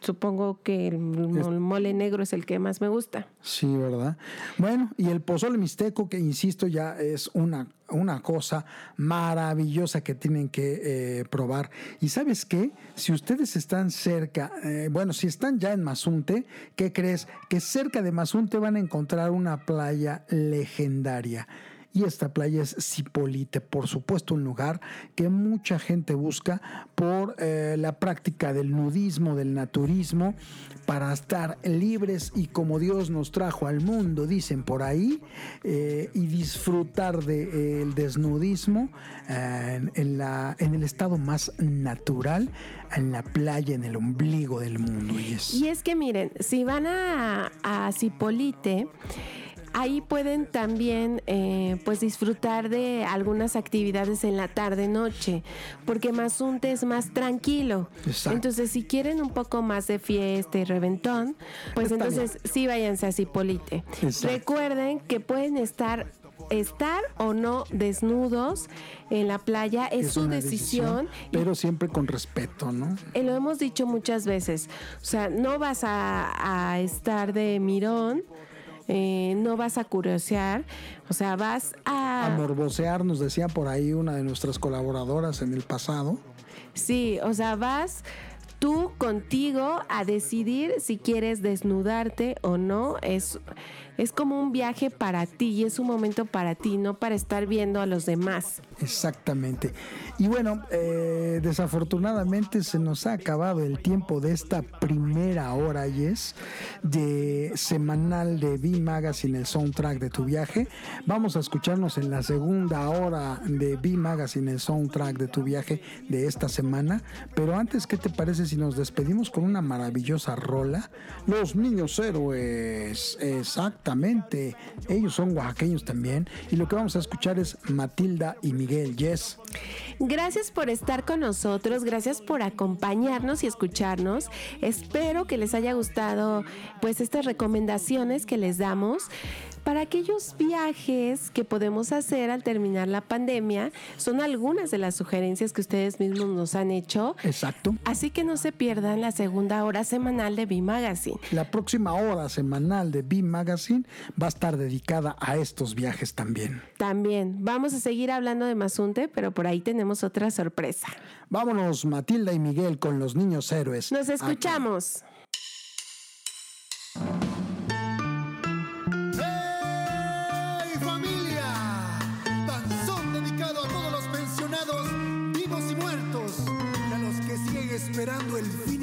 Speaker 4: supongo que el mole negro es el que más me gusta.
Speaker 3: Sí, ¿verdad? Bueno, y el pozole mixteco, que insisto, ya es una, una cosa maravillosa que tienen que eh, probar. Y sabes qué? Si ustedes están cerca, eh, bueno, si están ya en Mazunte, ¿qué crees? Que cerca de Mazunte van a encontrar una playa legendaria y esta playa es Cipolite, por supuesto un lugar que mucha gente busca por eh, la práctica del nudismo, del naturismo, para estar libres y como Dios nos trajo al mundo, dicen por ahí, eh, y disfrutar del de, el desnudismo eh, en, la, en el estado más natural, en la playa, en el ombligo del mundo.
Speaker 4: Y es, y es que miren, si van a, a Cipolite, ahí pueden también eh, pues disfrutar de algunas actividades en la tarde noche porque Mazunte es más tranquilo. Entonces si quieren un poco más de fiesta y reventón pues entonces sí váyanse a Cipolite. Recuerden que pueden estar estar o no desnudos en la playa es, su decisión,
Speaker 3: pero siempre con respeto, ¿no?
Speaker 4: Eh, lo hemos dicho muchas veces, o sea, no vas a, a estar de mirón eh, no vas a curiosear, o sea, vas a...
Speaker 3: A morbosear, nos decía por ahí una de nuestras colaboradoras en el pasado.
Speaker 4: Sí, o sea, vas tú contigo a decidir si quieres desnudarte o no. Es es como un viaje para ti y es un momento para ti, no para estar viendo a los demás.
Speaker 3: Exactamente. Y bueno, eh, desafortunadamente se nos ha acabado el tiempo de esta primera hora, Yes, de semanal de B Magazine, el soundtrack de tu viaje. Vamos a escucharnos en la segunda hora de B Magazine, el soundtrack de tu viaje de esta semana. Pero antes, ¿qué te parece si nos despedimos con una maravillosa rola? Los niños héroes. Exacto Ellos son oaxaqueños también. Y lo que vamos a escuchar es Matilda y Miguel. Yes.
Speaker 4: Gracias por estar con nosotros. Gracias por acompañarnos y escucharnos. Espero que les haya gustado pues estas recomendaciones que les damos para aquellos viajes que podemos hacer al terminar la pandemia. Son algunas de las sugerencias que ustedes mismos nos han hecho.
Speaker 3: Exacto.
Speaker 4: Así que no se pierdan la segunda hora semanal de B Magazine.
Speaker 3: La próxima hora semanal de B Magazine va a estar dedicada a estos viajes también.
Speaker 4: También. Vamos a seguir hablando de Mazunte, pero por ahí tenemos otra sorpresa.
Speaker 3: Vámonos, Matilda y Miguel, con los niños héroes.
Speaker 4: Nos escuchamos.
Speaker 7: Esperando el finiquito.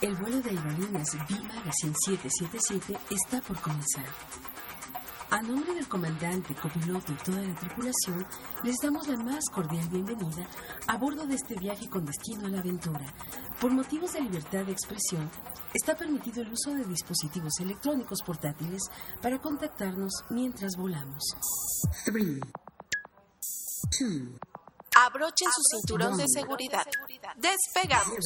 Speaker 1: El vuelo de aerolíneas B-Magazine 777 está por comenzar. A nombre del comandante, copiloto y toda la tripulación, les damos la más cordial bienvenida a bordo de este viaje con destino a la aventura. Por motivos de libertad de expresión, está permitido el uso de dispositivos electrónicos portátiles para contactarnos mientras volamos. 3,
Speaker 2: Abrochen su cinturón de seguridad. Despegamos.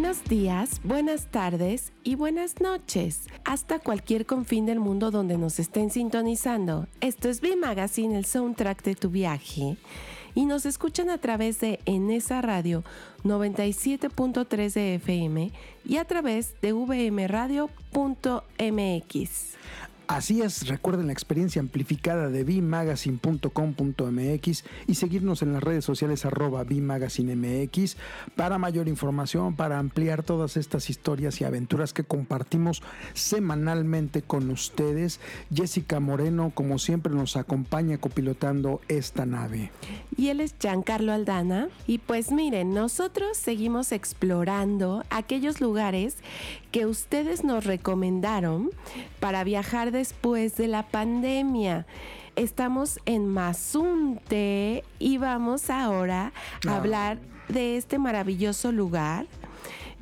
Speaker 4: Buenos días, buenas tardes y buenas noches. Hasta cualquier confín del mundo donde nos estén sintonizando. Esto es B Magazine, el soundtrack de tu viaje. Y nos escuchan a través de Enesa Radio 97.3 de FM y a través de vmradio.mx.
Speaker 3: Así es, recuerden la experiencia amplificada de bmagazine.com.mx y seguirnos en las redes sociales arroba bmagazinemx para mayor información, para ampliar todas estas historias y aventuras que compartimos semanalmente con ustedes. Jessica Moreno, como siempre, nos acompaña copilotando esta nave.
Speaker 4: Y él es Giancarlo Aldana. Y pues miren, nosotros seguimos explorando aquellos lugares que ustedes nos recomendaron para viajar después de la pandemia. Estamos en Mazunte y vamos ahora a hablar de este maravilloso lugar.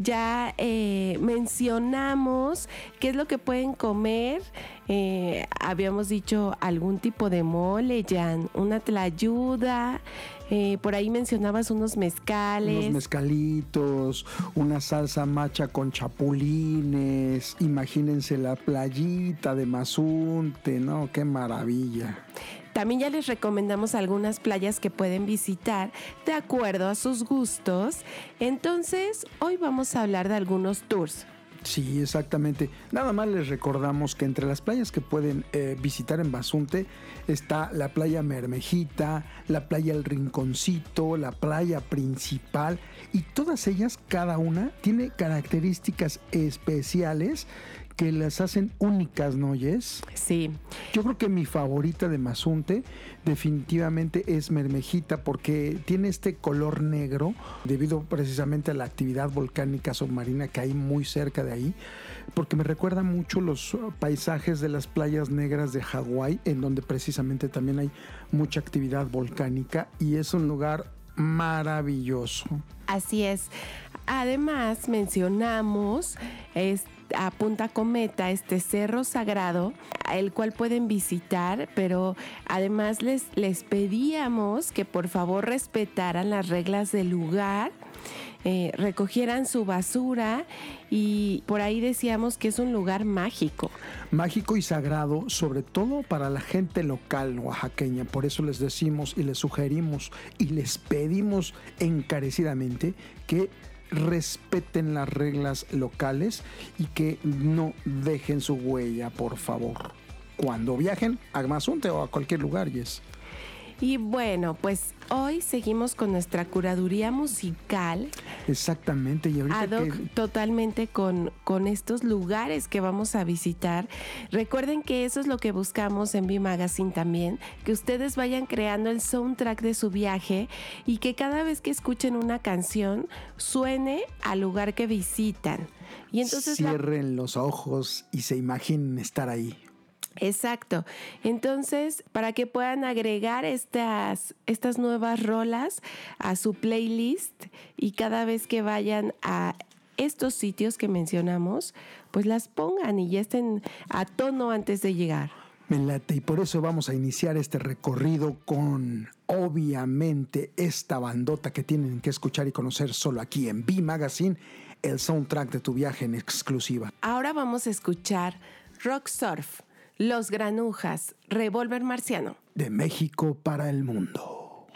Speaker 4: Ya eh, mencionamos qué es lo que pueden comer. Eh, habíamos dicho algún tipo de mole, ya una tlayuda. Eh, por ahí mencionabas unos mezcales.
Speaker 3: Unos mezcalitos, una salsa macha con chapulines. Imagínense la playita de Mazunte, ¿no? Qué maravilla.
Speaker 4: También ya les recomendamos algunas playas que pueden visitar de acuerdo a sus gustos. Entonces, hoy vamos a hablar de algunos tours.
Speaker 3: Sí, exactamente. Nada más les recordamos que entre las playas que pueden eh, visitar en Basunte está la playa Mermejita, la playa El Rinconcito, la playa principal y todas ellas, cada una, tiene características especiales que las hacen únicas, ¿no?
Speaker 4: Sí.
Speaker 3: Yo creo que mi favorita de Mazunte definitivamente es Mermejita porque tiene este color negro debido precisamente a la actividad volcánica submarina que hay muy cerca de ahí, porque me recuerda mucho los paisajes de las playas negras de Hawái, en donde precisamente también hay mucha actividad volcánica y es un lugar maravilloso.
Speaker 4: Así es. Además, mencionamos este a Punta Cometa, este cerro sagrado, el cual pueden visitar, pero además les, les pedíamos que por favor respetaran las reglas del lugar. Eh, recogieran su basura y por ahí decíamos que es un lugar mágico.
Speaker 3: Mágico y sagrado, sobre todo para la gente local oaxaqueña. Por eso les decimos y les sugerimos y les pedimos encarecidamente que respeten las reglas locales y que no dejen su huella, por favor. Cuando viajen a Mazunte o a cualquier lugar, Yes.
Speaker 4: Y bueno, pues hoy seguimos con nuestra curaduría musical.
Speaker 3: Exactamente, y ahorita
Speaker 4: ad hoc totalmente con, con estos lugares que vamos a visitar. Recuerden que eso es lo que buscamos en B Magazine también, que ustedes vayan creando el soundtrack de su viaje y que cada vez que escuchen una canción suene al lugar que visitan. Y entonces la-
Speaker 3: cierren los ojos y se imaginen estar ahí.
Speaker 4: Exacto. Entonces, para que puedan agregar estas, estas nuevas rolas a su playlist y cada vez que vayan a estos sitios que mencionamos, pues las pongan y ya estén a tono antes de llegar.
Speaker 3: Me late y por eso vamos a iniciar este recorrido con obviamente esta bandota que tienen que escuchar y conocer solo aquí en B Magazine, el soundtrack de tu viaje en exclusiva.
Speaker 4: Ahora vamos a escuchar Rock Surf, Los Granujas, Revolver Marciano.
Speaker 3: De México para el mundo.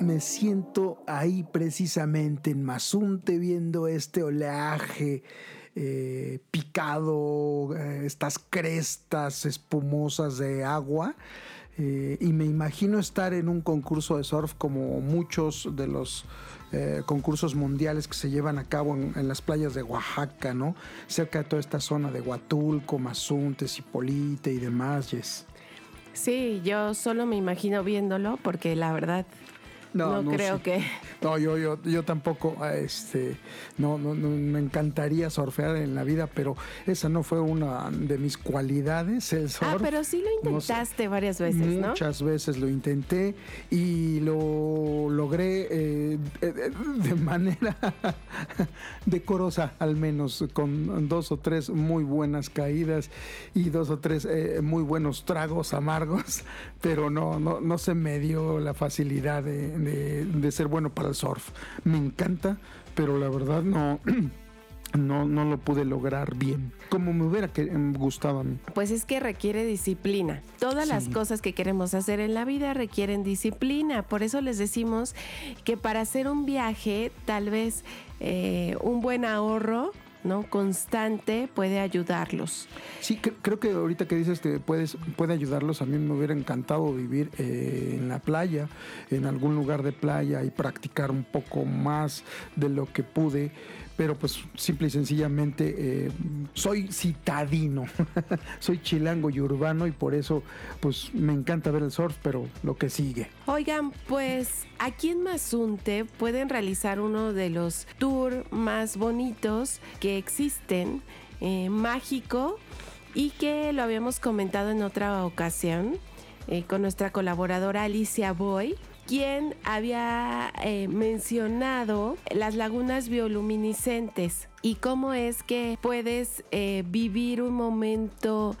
Speaker 3: Me siento ahí precisamente en Mazunte viendo este oleaje eh, picado, eh, estas crestas espumosas de agua. Eh, y me imagino estar en un concurso de surf como muchos de los concursos mundiales que se llevan a cabo en, las playas de Oaxaca, ¿no? Cerca de toda esta zona de Huatulco, Mazunte, Cipolite y demás, Yes.
Speaker 4: Sí, yo solo me imagino viéndolo porque la verdad no, creo que.
Speaker 3: No, yo, yo, yo tampoco, ah, este, no, no, me encantaría surfear en la vida, pero esa no fue una de mis cualidades, el surf.
Speaker 4: Ah, pero sí lo intentaste varias veces,
Speaker 3: ¿no? Muchas veces lo intenté y lo logré eh, de manera *laughs* decorosa, al menos, con dos o tres muy buenas caídas y dos o tres eh, muy buenos tragos amargos, *laughs* pero no, no, no se me dio la facilidad de de, ser bueno para el surf. Me encanta, pero la verdad no... *clears throat* No, no lo pude lograr bien, como me hubiera gustado a mí.
Speaker 4: Pues es que requiere disciplina. Todas las cosas que queremos hacer en la vida requieren disciplina. Por eso les decimos que para hacer un viaje, tal vez eh, un buen ahorro ¿no? constante puede ayudarlos.
Speaker 3: Sí, creo que ahorita que dices que puedes, puede ayudarlos, a mí me hubiera encantado vivir eh, en la playa, en algún lugar de playa y practicar un poco más de lo que pude pero pues simple y sencillamente eh, soy citadino, *laughs* soy chilango y urbano y por eso pues me encanta ver el surf, pero lo que sigue.
Speaker 4: Oigan, pues aquí en Mazunte pueden realizar uno de los tours más bonitos que existen, eh, mágico, y que lo habíamos comentado en otra ocasión eh, con nuestra colaboradora Alicia Boy quien había eh, mencionado las lagunas bioluminiscentes y cómo es que puedes eh, vivir un momento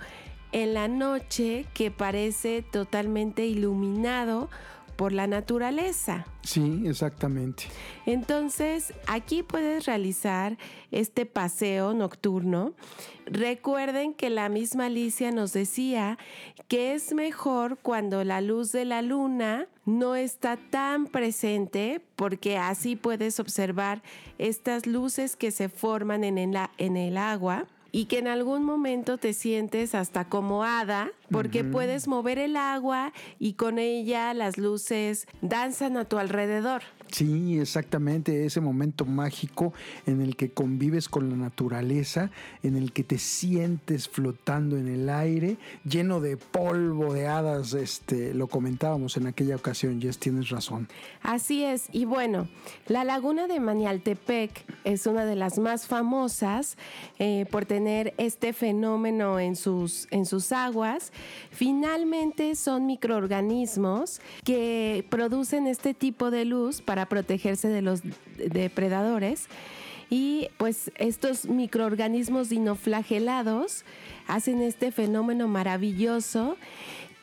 Speaker 4: en la noche que parece totalmente iluminado por la naturaleza.
Speaker 3: Sí, exactamente.
Speaker 4: Entonces, aquí puedes realizar este paseo nocturno. Recuerden que la misma Alicia nos decía que es mejor cuando la luz de la luna no está tan presente porque así puedes observar estas luces que se forman en el, agua y que en algún momento te sientes hasta como hada porque puedes mover el agua y con ella las luces danzan a tu alrededor.
Speaker 3: Sí, exactamente, ese momento mágico en el que convives con la naturaleza, en el que te sientes flotando en el aire, lleno de polvo, de hadas, este, lo comentábamos en aquella ocasión, Jess, tienes razón.
Speaker 4: Así es, y bueno, la laguna de Manialtepec es una de las más famosas eh, por tener este fenómeno en sus, en sus aguas. Finalmente son microorganismos que producen este tipo de luz para protegerse de los depredadores. Y pues estos microorganismos dinoflagelados hacen este fenómeno maravilloso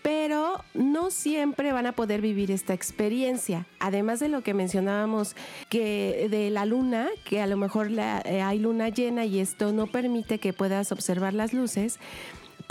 Speaker 4: pero no siempre van a poder vivir esta experiencia. Además de lo que mencionábamos que de la luna, que a lo mejor eh, hay luna llena y esto no permite que puedas observar las luces,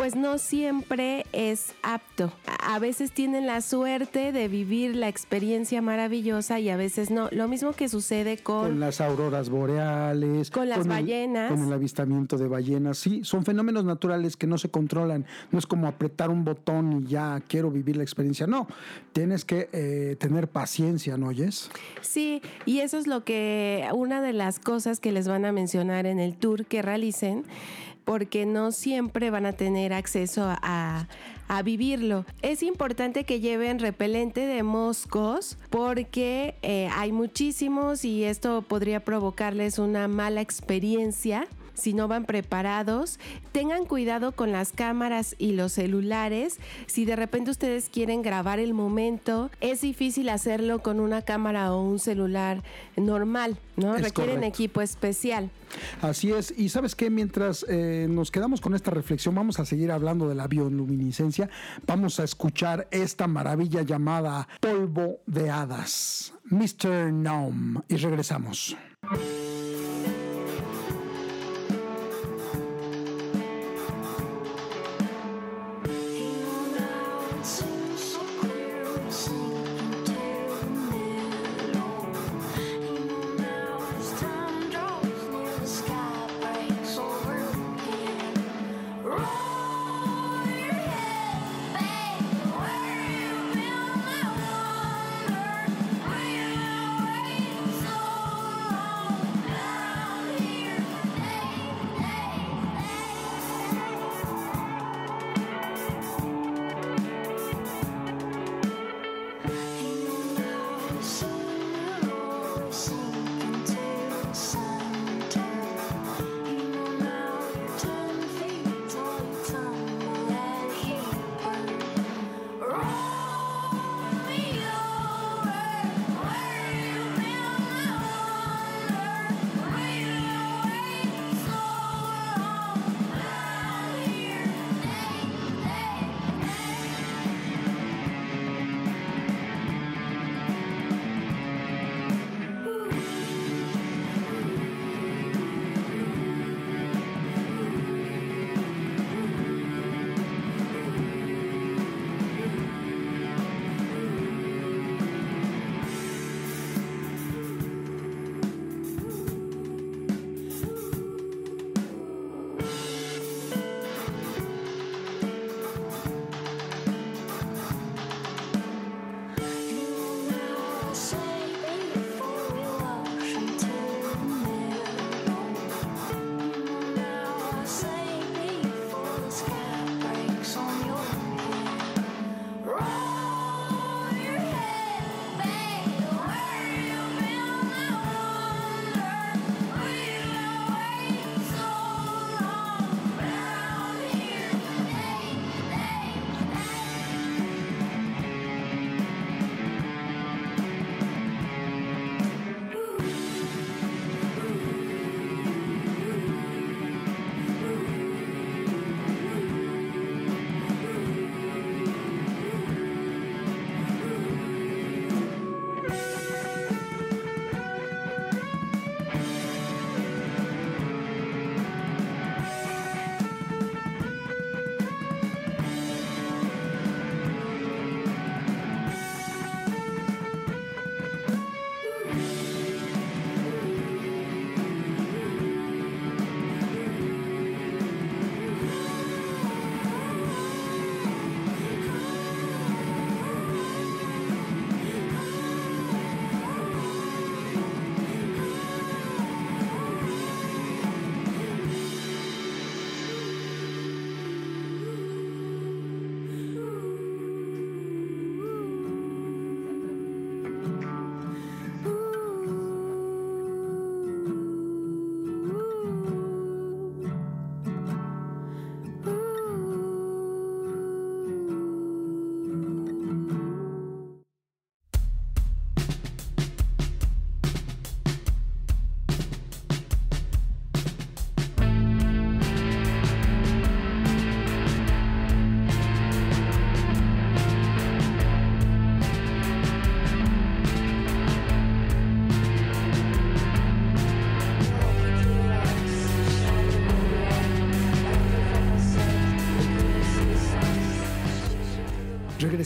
Speaker 4: pues no siempre es apto. A veces tienen la suerte de vivir la experiencia maravillosa y a veces no. Lo mismo que sucede con...
Speaker 3: Con las auroras boreales.
Speaker 4: Con las ballenas.
Speaker 3: con el avistamiento de ballenas. Sí, son fenómenos naturales que no se controlan. No es como apretar un botón y ya quiero vivir la experiencia. No, tienes que eh, tener paciencia, ¿no oyes?
Speaker 4: Sí, y eso es lo que... Una de las cosas que les van a mencionar en el tour que realicen porque no siempre van a tener acceso a, vivirlo. Es importante que lleven repelente de moscos porque eh, hay muchísimos y esto podría provocarles una mala experiencia si no van preparados. Tengan cuidado con las cámaras y los celulares. Si de repente ustedes quieren grabar el momento, es difícil hacerlo con una cámara o un celular normal, ¿no? Requieren equipo especial.
Speaker 3: Así es, y sabes que mientras eh, nos quedamos con esta reflexión, vamos a seguir hablando de la bioluminiscencia, vamos a escuchar esta maravilla llamada polvo de hadas, Mr. Gnome, y regresamos.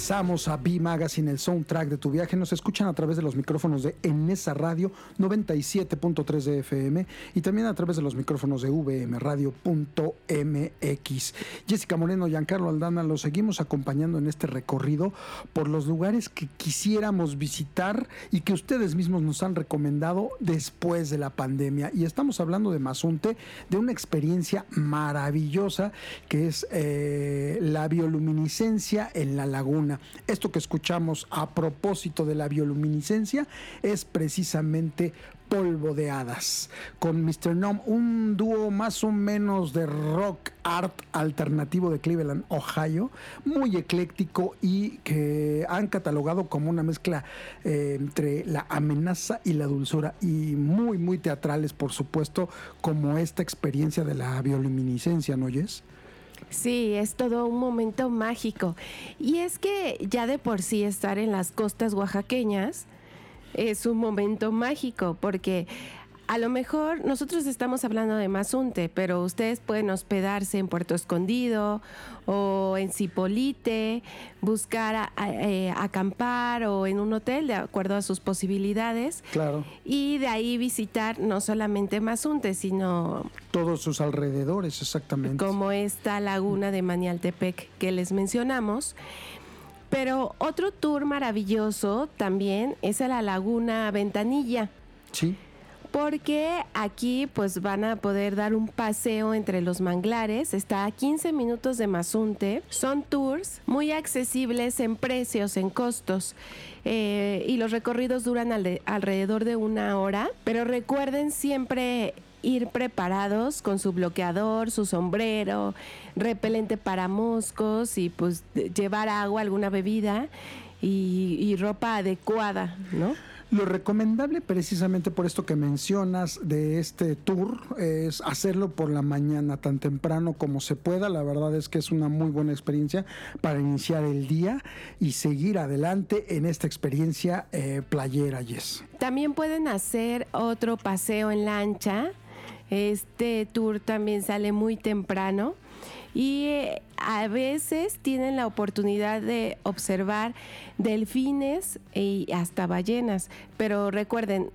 Speaker 3: Regresamos a B Magazine, el soundtrack de tu viaje. Nos escuchan a través de los micrófonos de Enesa Radio 97.3 de FM y también a través de los micrófonos de VM Radio.mx. Jessica Moreno, Giancarlo Aldana, los seguimos acompañando en este recorrido por los lugares que quisiéramos visitar y que ustedes mismos nos han recomendado después de la pandemia. Y estamos hablando de Mazunte, de una experiencia maravillosa que es eh, la bioluminiscencia en la laguna esto que escuchamos a propósito de la bioluminiscencia es precisamente Polvo de Hadas, con Mr. Nom, un dúo más o menos de rock art alternativo de Cleveland, Ohio, muy ecléctico y que han catalogado como una mezcla eh, entre la amenaza y la dulzura y muy, muy teatrales, por supuesto, como esta experiencia de la bioluminiscencia, ¿no oyes?
Speaker 4: Sí, es todo un momento mágico. Y es que ya de por sí estar en las costas oaxaqueñas es un momento mágico porque a lo mejor nosotros estamos hablando de Mazunte, pero ustedes pueden hospedarse en Puerto Escondido o en Cipolite, buscar eh, acampar o en un hotel de acuerdo a sus posibilidades.
Speaker 3: Claro.
Speaker 4: Y de ahí visitar no solamente Mazunte, sino
Speaker 3: todos sus alrededores, exactamente.
Speaker 4: Como esta laguna de Manialtepec que les mencionamos. Pero otro tour maravilloso también es a la laguna Ventanilla.
Speaker 3: Sí
Speaker 4: porque aquí pues van a poder dar un paseo entre los manglares, está a 15 minutos de Mazunte, son tours muy accesibles en precios, en costos. Eh, y los recorridos duran alrededor de una hora, pero recuerden siempre ir preparados con su bloqueador, su sombrero, repelente para moscos y pues llevar agua, alguna bebida y, y ropa adecuada, ¿no?
Speaker 3: Lo recomendable precisamente por esto que mencionas de este tour es hacerlo por la mañana tan temprano como se pueda. La verdad es que es una muy buena experiencia para iniciar el día y seguir adelante en esta experiencia eh, playera.
Speaker 4: También pueden hacer otro paseo en lancha. Este tour también sale muy temprano y eh, a veces tienen la oportunidad de observar delfines y hasta ballenas, pero recuerden,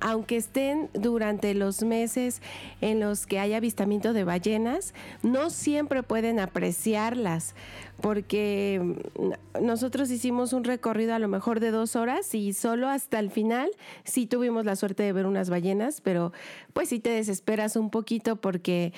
Speaker 4: aunque estén durante los meses en los que hay avistamiento de ballenas, no siempre pueden apreciarlas, porque mm, nosotros hicimos un recorrido a lo mejor de dos horas y solo hasta el final sí tuvimos la suerte de ver unas ballenas, pero pues sí te desesperas un poquito porque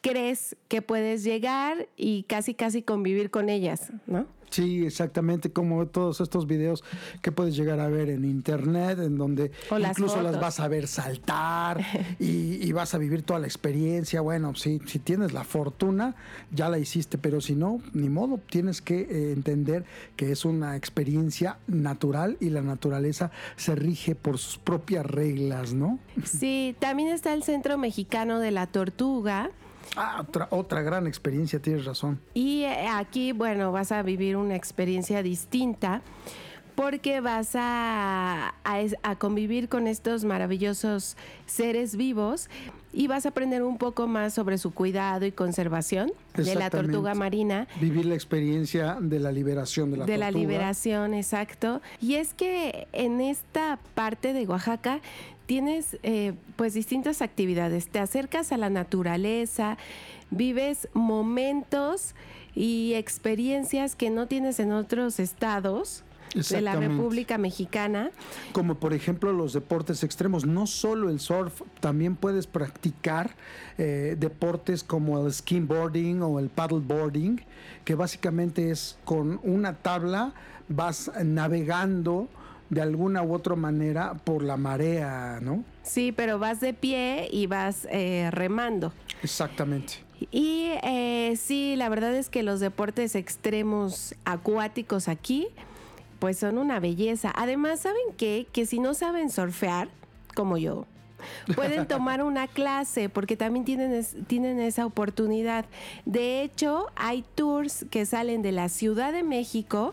Speaker 4: crees que puedes llegar y casi, casi convivir con ellas, ¿no?
Speaker 3: Sí, exactamente, como todos estos videos que puedes llegar a ver en internet, en donde incluso las vas a ver saltar y, vas a vivir toda la experiencia. Bueno, sí, si tienes la fortuna, ya la hiciste, pero si no, ni modo, tienes que eh, entender que es una experiencia natural y la naturaleza se rige por sus propias reglas, ¿no?
Speaker 4: Sí, también está el Centro Mexicano de la Tortuga
Speaker 3: Ah, otra, otra gran experiencia, tienes razón.
Speaker 4: Y eh, aquí, bueno, vas a vivir una experiencia distinta porque vas a, a, convivir con estos maravillosos seres vivos y vas a aprender un poco más sobre su cuidado y conservación de la tortuga marina.
Speaker 3: Vivir la experiencia de la liberación de la
Speaker 4: tortuga.
Speaker 3: De
Speaker 4: la liberación, exacto. Y es que en esta parte de Oaxaca tienes eh, pues distintas actividades. Te acercas a la naturaleza, vives momentos y experiencias que no tienes en otros estados de la República Mexicana.
Speaker 3: Como por ejemplo los deportes extremos, no solo el surf, también puedes practicar eh, deportes como el skimboarding o el paddleboarding, que básicamente es con una tabla vas navegando de alguna u otra manera por la marea, ¿no?
Speaker 4: Sí, pero vas de pie y vas eh, remando.
Speaker 3: Exactamente.
Speaker 4: Y eh, sí, la verdad es que los deportes extremos acuáticos aquí, pues son una belleza. Además, ¿saben qué? Que si no saben surfear, como yo, pueden *laughs* tomar una clase porque también tienen, tienen esa oportunidad. De hecho, hay tours que salen de la Ciudad de México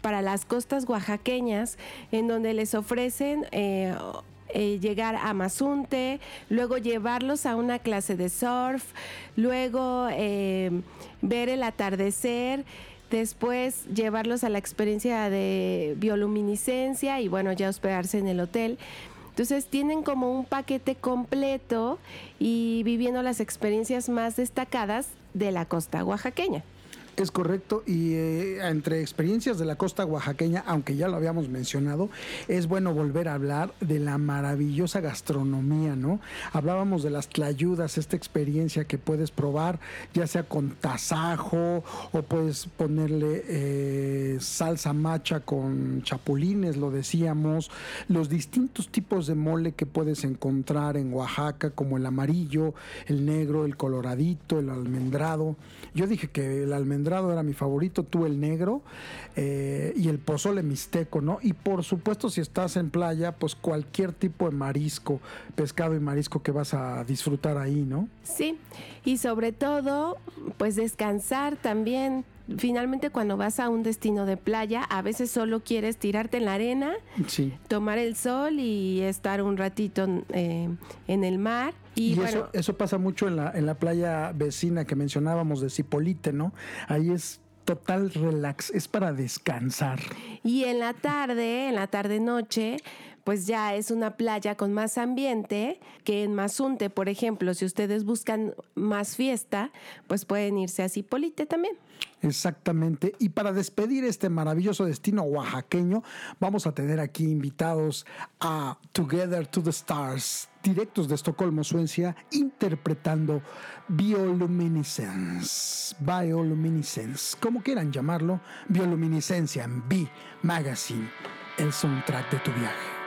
Speaker 4: para las costas oaxaqueñas, en donde les ofrecen eh, eh, llegar a Mazunte, luego llevarlos a una clase de surf, luego eh, ver el atardecer. después llevarlos a la experiencia de bioluminiscencia y bueno, ya hospedarse en el hotel. Entonces tienen como un paquete completo y viviendo las experiencias más destacadas de la costa oaxaqueña.
Speaker 3: Es correcto, y eh, entre experiencias de la costa oaxaqueña, aunque ya lo habíamos mencionado, es bueno volver a hablar de la maravillosa gastronomía, ¿no? Hablábamos de las tlayudas, esta experiencia que puedes probar, ya sea con tasajo o puedes ponerle eh, salsa macha con chapulines, lo decíamos, los distintos tipos de mole que puedes encontrar en Oaxaca, como el amarillo, el negro, el coloradito, el almendrado. Yo dije que el almendrado era mi favorito, tú el negro eh, y el pozole mixteco, ¿no? Y por supuesto, si estás en playa, pues cualquier tipo de marisco, pescado y marisco que vas a disfrutar ahí, ¿no?
Speaker 4: Sí, y sobre todo, pues descansar también finalmente cuando vas a un destino de playa, a veces solo quieres tirarte en la arena, tomar el sol y estar un ratito eh, en el mar.
Speaker 3: Y, eso, eso pasa mucho en la, en la playa vecina que mencionábamos de Cipolite, ¿no? Ahí es total relax, es para descansar.
Speaker 4: Y en la tarde, en la tarde noche, pues ya es una playa con más ambiente que en Mazunte, por ejemplo, si ustedes buscan más fiesta, pues pueden irse a Cipolite también.
Speaker 3: Exactamente. Y para despedir este maravilloso destino oaxaqueño, vamos a tener aquí invitados a Together to the Stars, directos de Estocolmo, Suecia, interpretando Bioluminescence. Bioluminescence, como quieran llamarlo, bioluminiscencia en B Magazine, el soundtrack de tu viaje.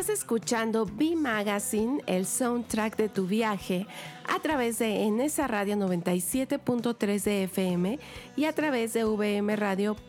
Speaker 4: Estás escuchando B Magazine, el soundtrack de tu viaje, a través de Enesa Radio 97.3 de FM y a través de vmradio.mx.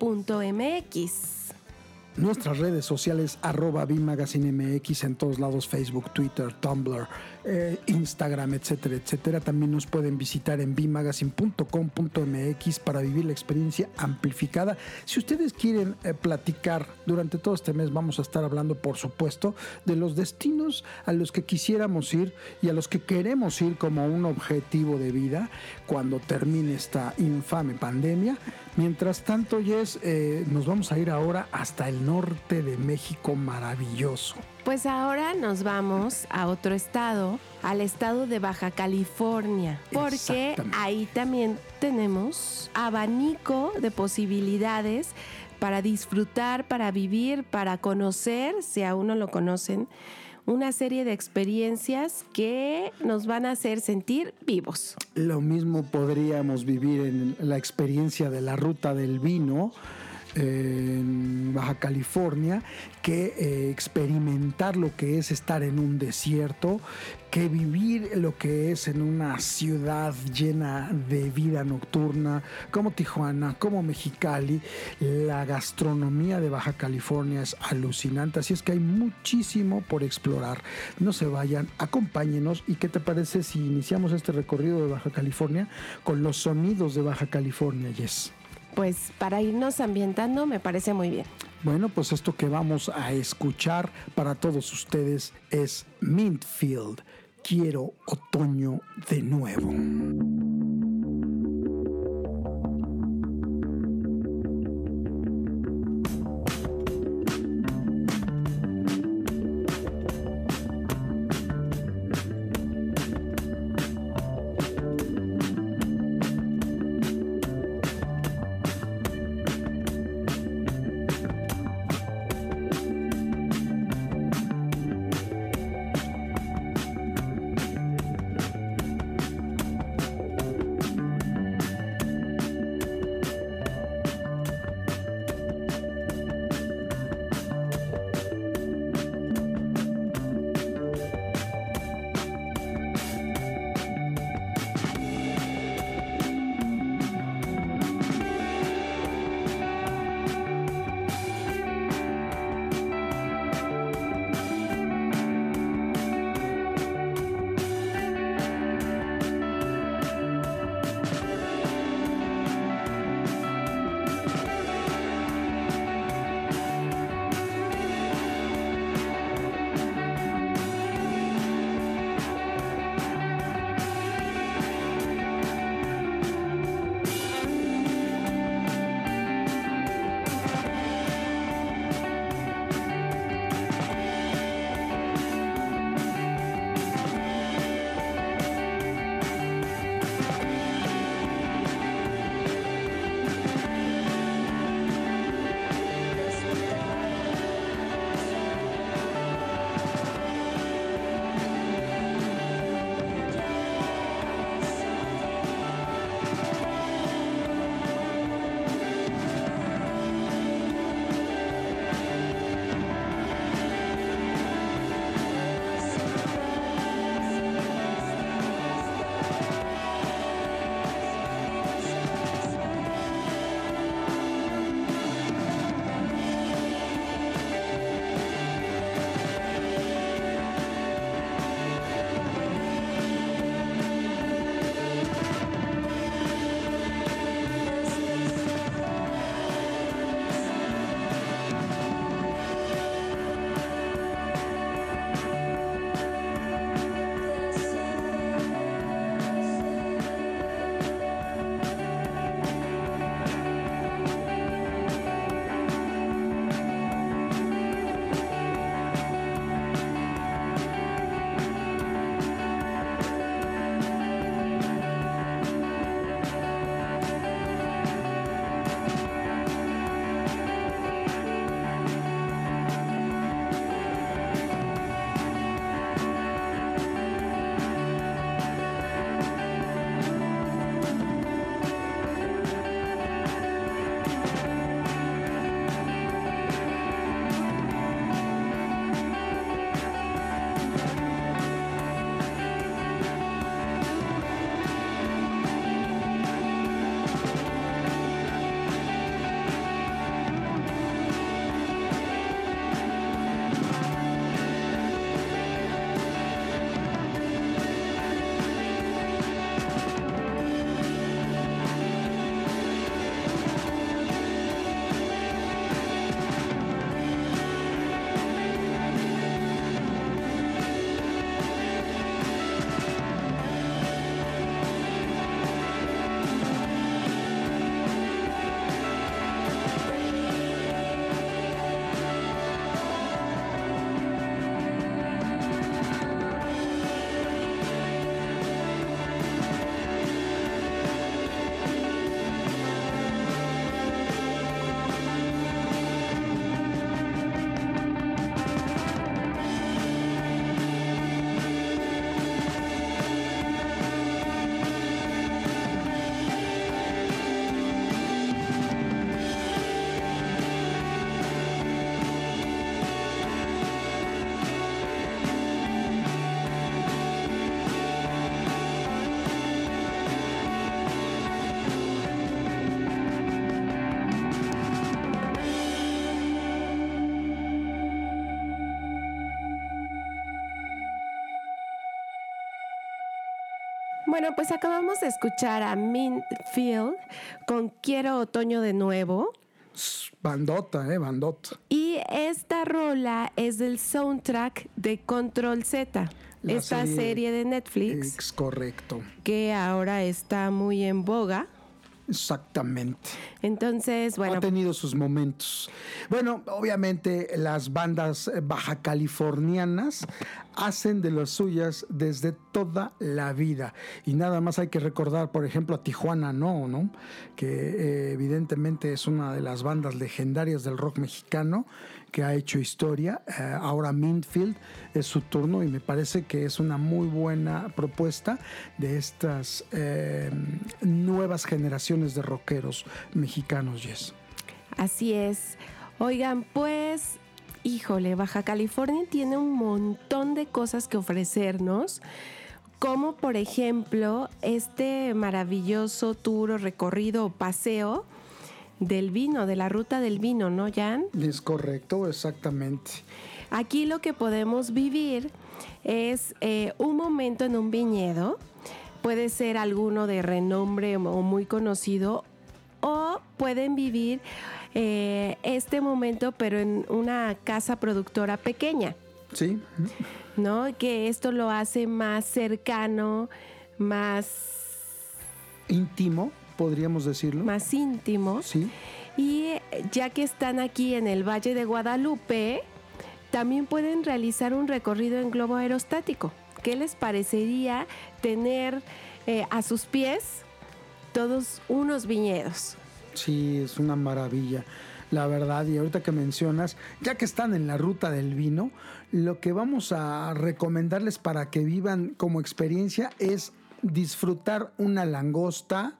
Speaker 3: Nuestras redes sociales, arroba MX en todos lados, Facebook, Twitter, Tumblr, eh, Instagram, etcétera, etcétera. También nos pueden visitar en bimagazine.com.mx para vivir la experiencia amplificada. Si ustedes quieren eh, platicar durante todo este mes, vamos a estar hablando, por supuesto, de los destinos a los que quisiéramos ir y a los que queremos ir como un objetivo de vida cuando termine esta infame pandemia. Mientras tanto, Jess, eh, nos vamos a ir ahora hasta el norte de México maravilloso.
Speaker 4: Pues ahora nos vamos a otro estado, al estado de Baja California, porque ahí también tenemos abanico de posibilidades para disfrutar, para vivir, para conocer, si aún no lo conocen, una serie de experiencias que nos van a hacer sentir vivos.
Speaker 3: Lo mismo podríamos vivir en la experiencia de la ruta del vino en Baja California que eh, experimentar lo que es estar en un desierto, que vivir lo que es en una ciudad llena de vida nocturna como Tijuana, como Mexicali. La gastronomía de Baja California es alucinante, así es que hay muchísimo por explorar. No se vayan, acompáñenos y qué te parece si iniciamos este recorrido de Baja California con los sonidos de Baja California, Yes
Speaker 4: pues para irnos ambientando me parece muy bien.
Speaker 3: Bueno, pues esto que vamos a escuchar para todos ustedes es Mintfield. Quiero otoño de nuevo.
Speaker 4: Bueno, pues acabamos de escuchar a Minfield con Quiero Otoño de nuevo.
Speaker 3: Bandota, eh, bandota.
Speaker 4: Y esta rola es del soundtrack de Control Z,
Speaker 3: La
Speaker 4: esta
Speaker 3: serie-
Speaker 4: serie, de Netflix
Speaker 3: Es correcto.
Speaker 4: que ahora está muy en boga.
Speaker 3: Exactamente.
Speaker 4: Entonces, bueno,
Speaker 3: ha tenido sus momentos. Bueno, obviamente las bandas eh, baja californianas hacen de las suyas desde toda la vida. Y nada más hay que recordar, por ejemplo, a Tijuana No, ¿no? Que eh, evidentemente es una de las bandas legendarias del rock mexicano que ha hecho historia. Eh, ahora Mintfield es su turno y me parece que es una muy buena propuesta de estas eh, nuevas generaciones de rockeros mexicanos, Jess.
Speaker 4: así es. Oigan, pues, híjole, Baja California tiene un montón de cosas que ofrecernos. Como por ejemplo este maravilloso tour o recorrido o paseo del vino, de la ruta del vino, ¿no, Jan?
Speaker 3: Es correcto, exactamente.
Speaker 4: Aquí lo que podemos vivir es eh, un momento en un viñedo, puede ser alguno de renombre o muy conocido, o pueden vivir eh, este momento pero en una casa productora pequeña,
Speaker 3: Sí,
Speaker 4: ¿no? Que esto lo hace más cercano, más,
Speaker 3: íntimo, podríamos decirlo.
Speaker 4: más íntimo.
Speaker 3: Sí,
Speaker 4: Y eh, ya que están aquí en el Valle de Guadalupe, también pueden realizar un recorrido en globo aerostático. ¿Qué les parecería tener eh, a sus pies todos unos viñedos?
Speaker 3: sí, es una maravilla. La verdad, y ahorita que mencionas, ya que están en la ruta del vino, lo que vamos a recomendarles para que vivan como experiencia es disfrutar una langosta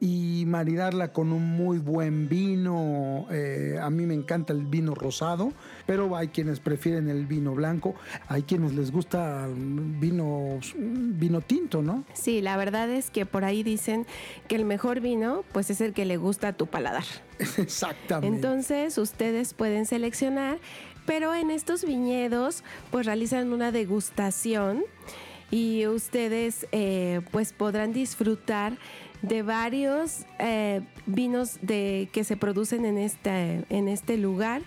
Speaker 3: y maridarla con un muy buen vino. Eh, a mí me encanta el vino rosado, pero hay quienes prefieren el vino blanco, hay quienes les gusta vino, vino tinto, ¿no?
Speaker 4: Sí, la verdad es que por ahí dicen que el mejor vino pues es el que le gusta a tu paladar. *laughs*
Speaker 3: Exactamente.
Speaker 4: Entonces ustedes pueden seleccionar, pero en estos viñedos pues realizan una degustación y ustedes eh, pues podrán disfrutar de varios eh, vinos de, que se producen en este, en este lugar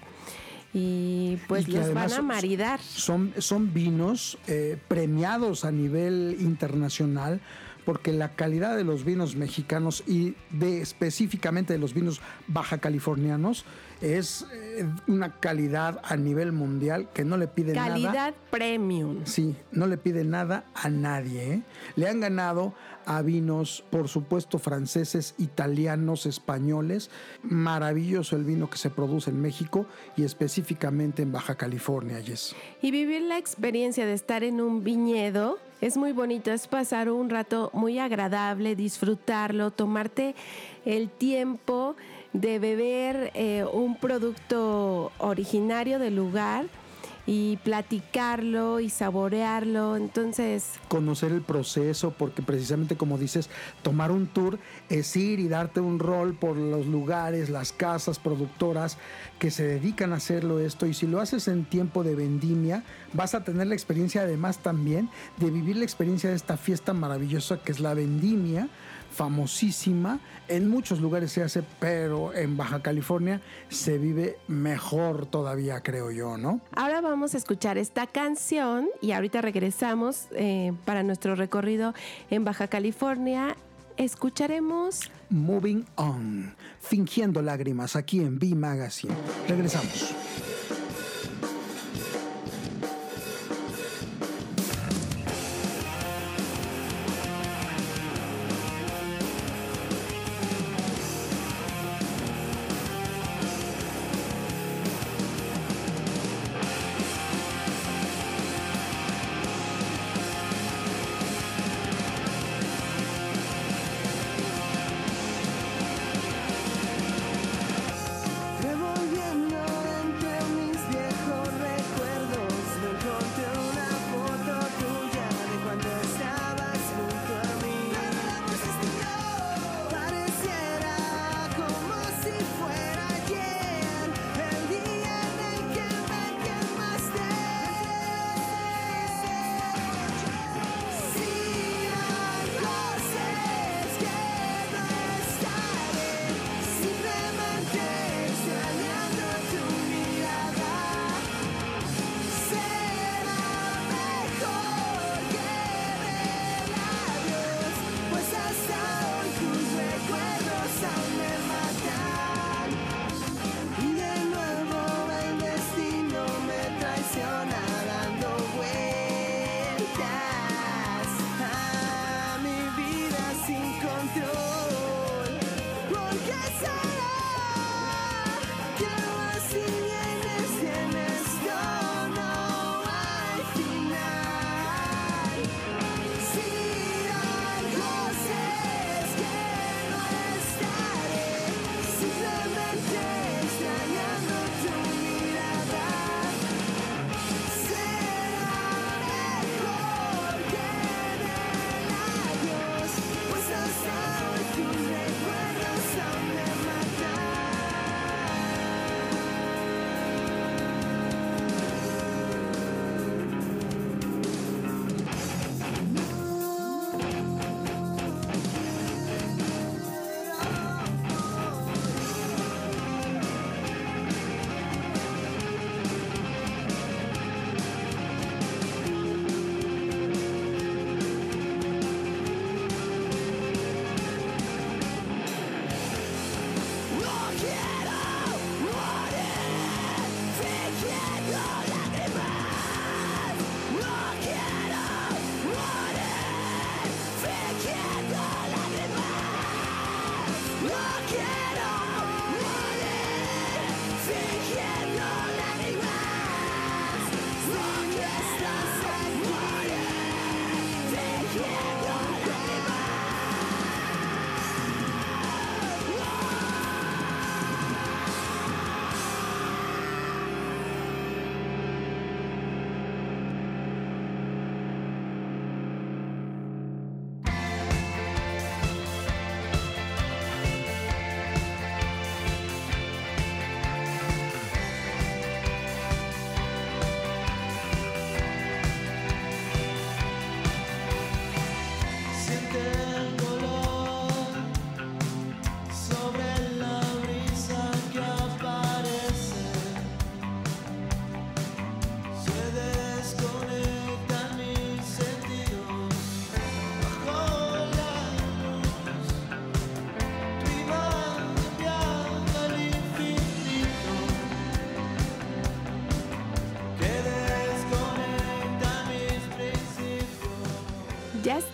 Speaker 4: y pues
Speaker 3: Y
Speaker 4: los van a maridar.
Speaker 3: Son, son vinos eh, premiados a nivel internacional porque la calidad de los vinos mexicanos y de específicamente de los vinos baja californianos es eh, una calidad a nivel mundial que no le pide nada.
Speaker 4: Calidad premium.
Speaker 3: Sí, no le pide nada a nadie. ¿eh? Le han ganado a vinos, por supuesto, franceses, italianos, españoles. Maravilloso el vino que se produce en México y específicamente en Baja California, Jess.
Speaker 4: Y vivir la experiencia de estar en un viñedo es muy bonito, es pasar un rato muy agradable, disfrutarlo, tomarte el tiempo de beber eh, un producto originario del lugar y platicarlo y saborearlo. Entonces,
Speaker 3: conocer el proceso, porque precisamente como dices, tomar un tour es ir y darte un rol por los lugares, las casas productoras que se dedican a hacerlo esto. Y si lo haces en tiempo de vendimia, vas a tener la experiencia además también de vivir la experiencia de esta fiesta maravillosa que es la vendimia famosísima. En muchos lugares se hace, pero en Baja California se vive mejor todavía, creo yo, ¿no?
Speaker 4: ahora vamos a escuchar esta canción y ahorita regresamos eh, para nuestro recorrido en Baja California. Escucharemos
Speaker 3: Moving On, fingiendo lágrimas aquí en B Magazine. Regresamos.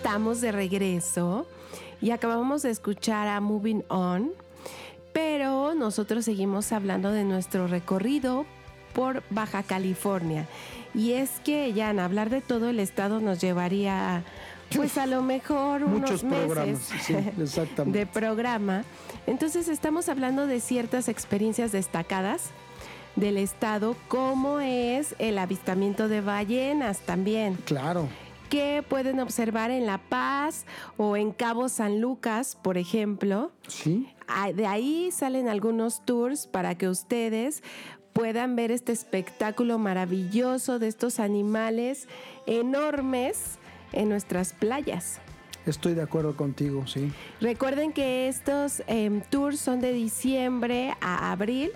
Speaker 4: Estamos de regreso y acabamos de escuchar a Moving On, pero nosotros seguimos hablando de nuestro recorrido por Baja California. Y es que ya en hablar de todo el estado nos llevaría pues a lo mejor *laughs* unos meses *laughs* de programa. Entonces estamos hablando de ciertas experiencias destacadas del estado, como es el avistamiento de ballenas también.
Speaker 3: Claro
Speaker 4: que pueden observar en La Paz o en Cabo San Lucas, por ejemplo.
Speaker 3: Sí.
Speaker 4: Ah, de ahí salen algunos tours para que ustedes puedan ver este espectáculo maravilloso de estos animales enormes en nuestras playas.
Speaker 3: Estoy de acuerdo contigo, sí.
Speaker 4: Recuerden que estos em, tours son de diciembre a abril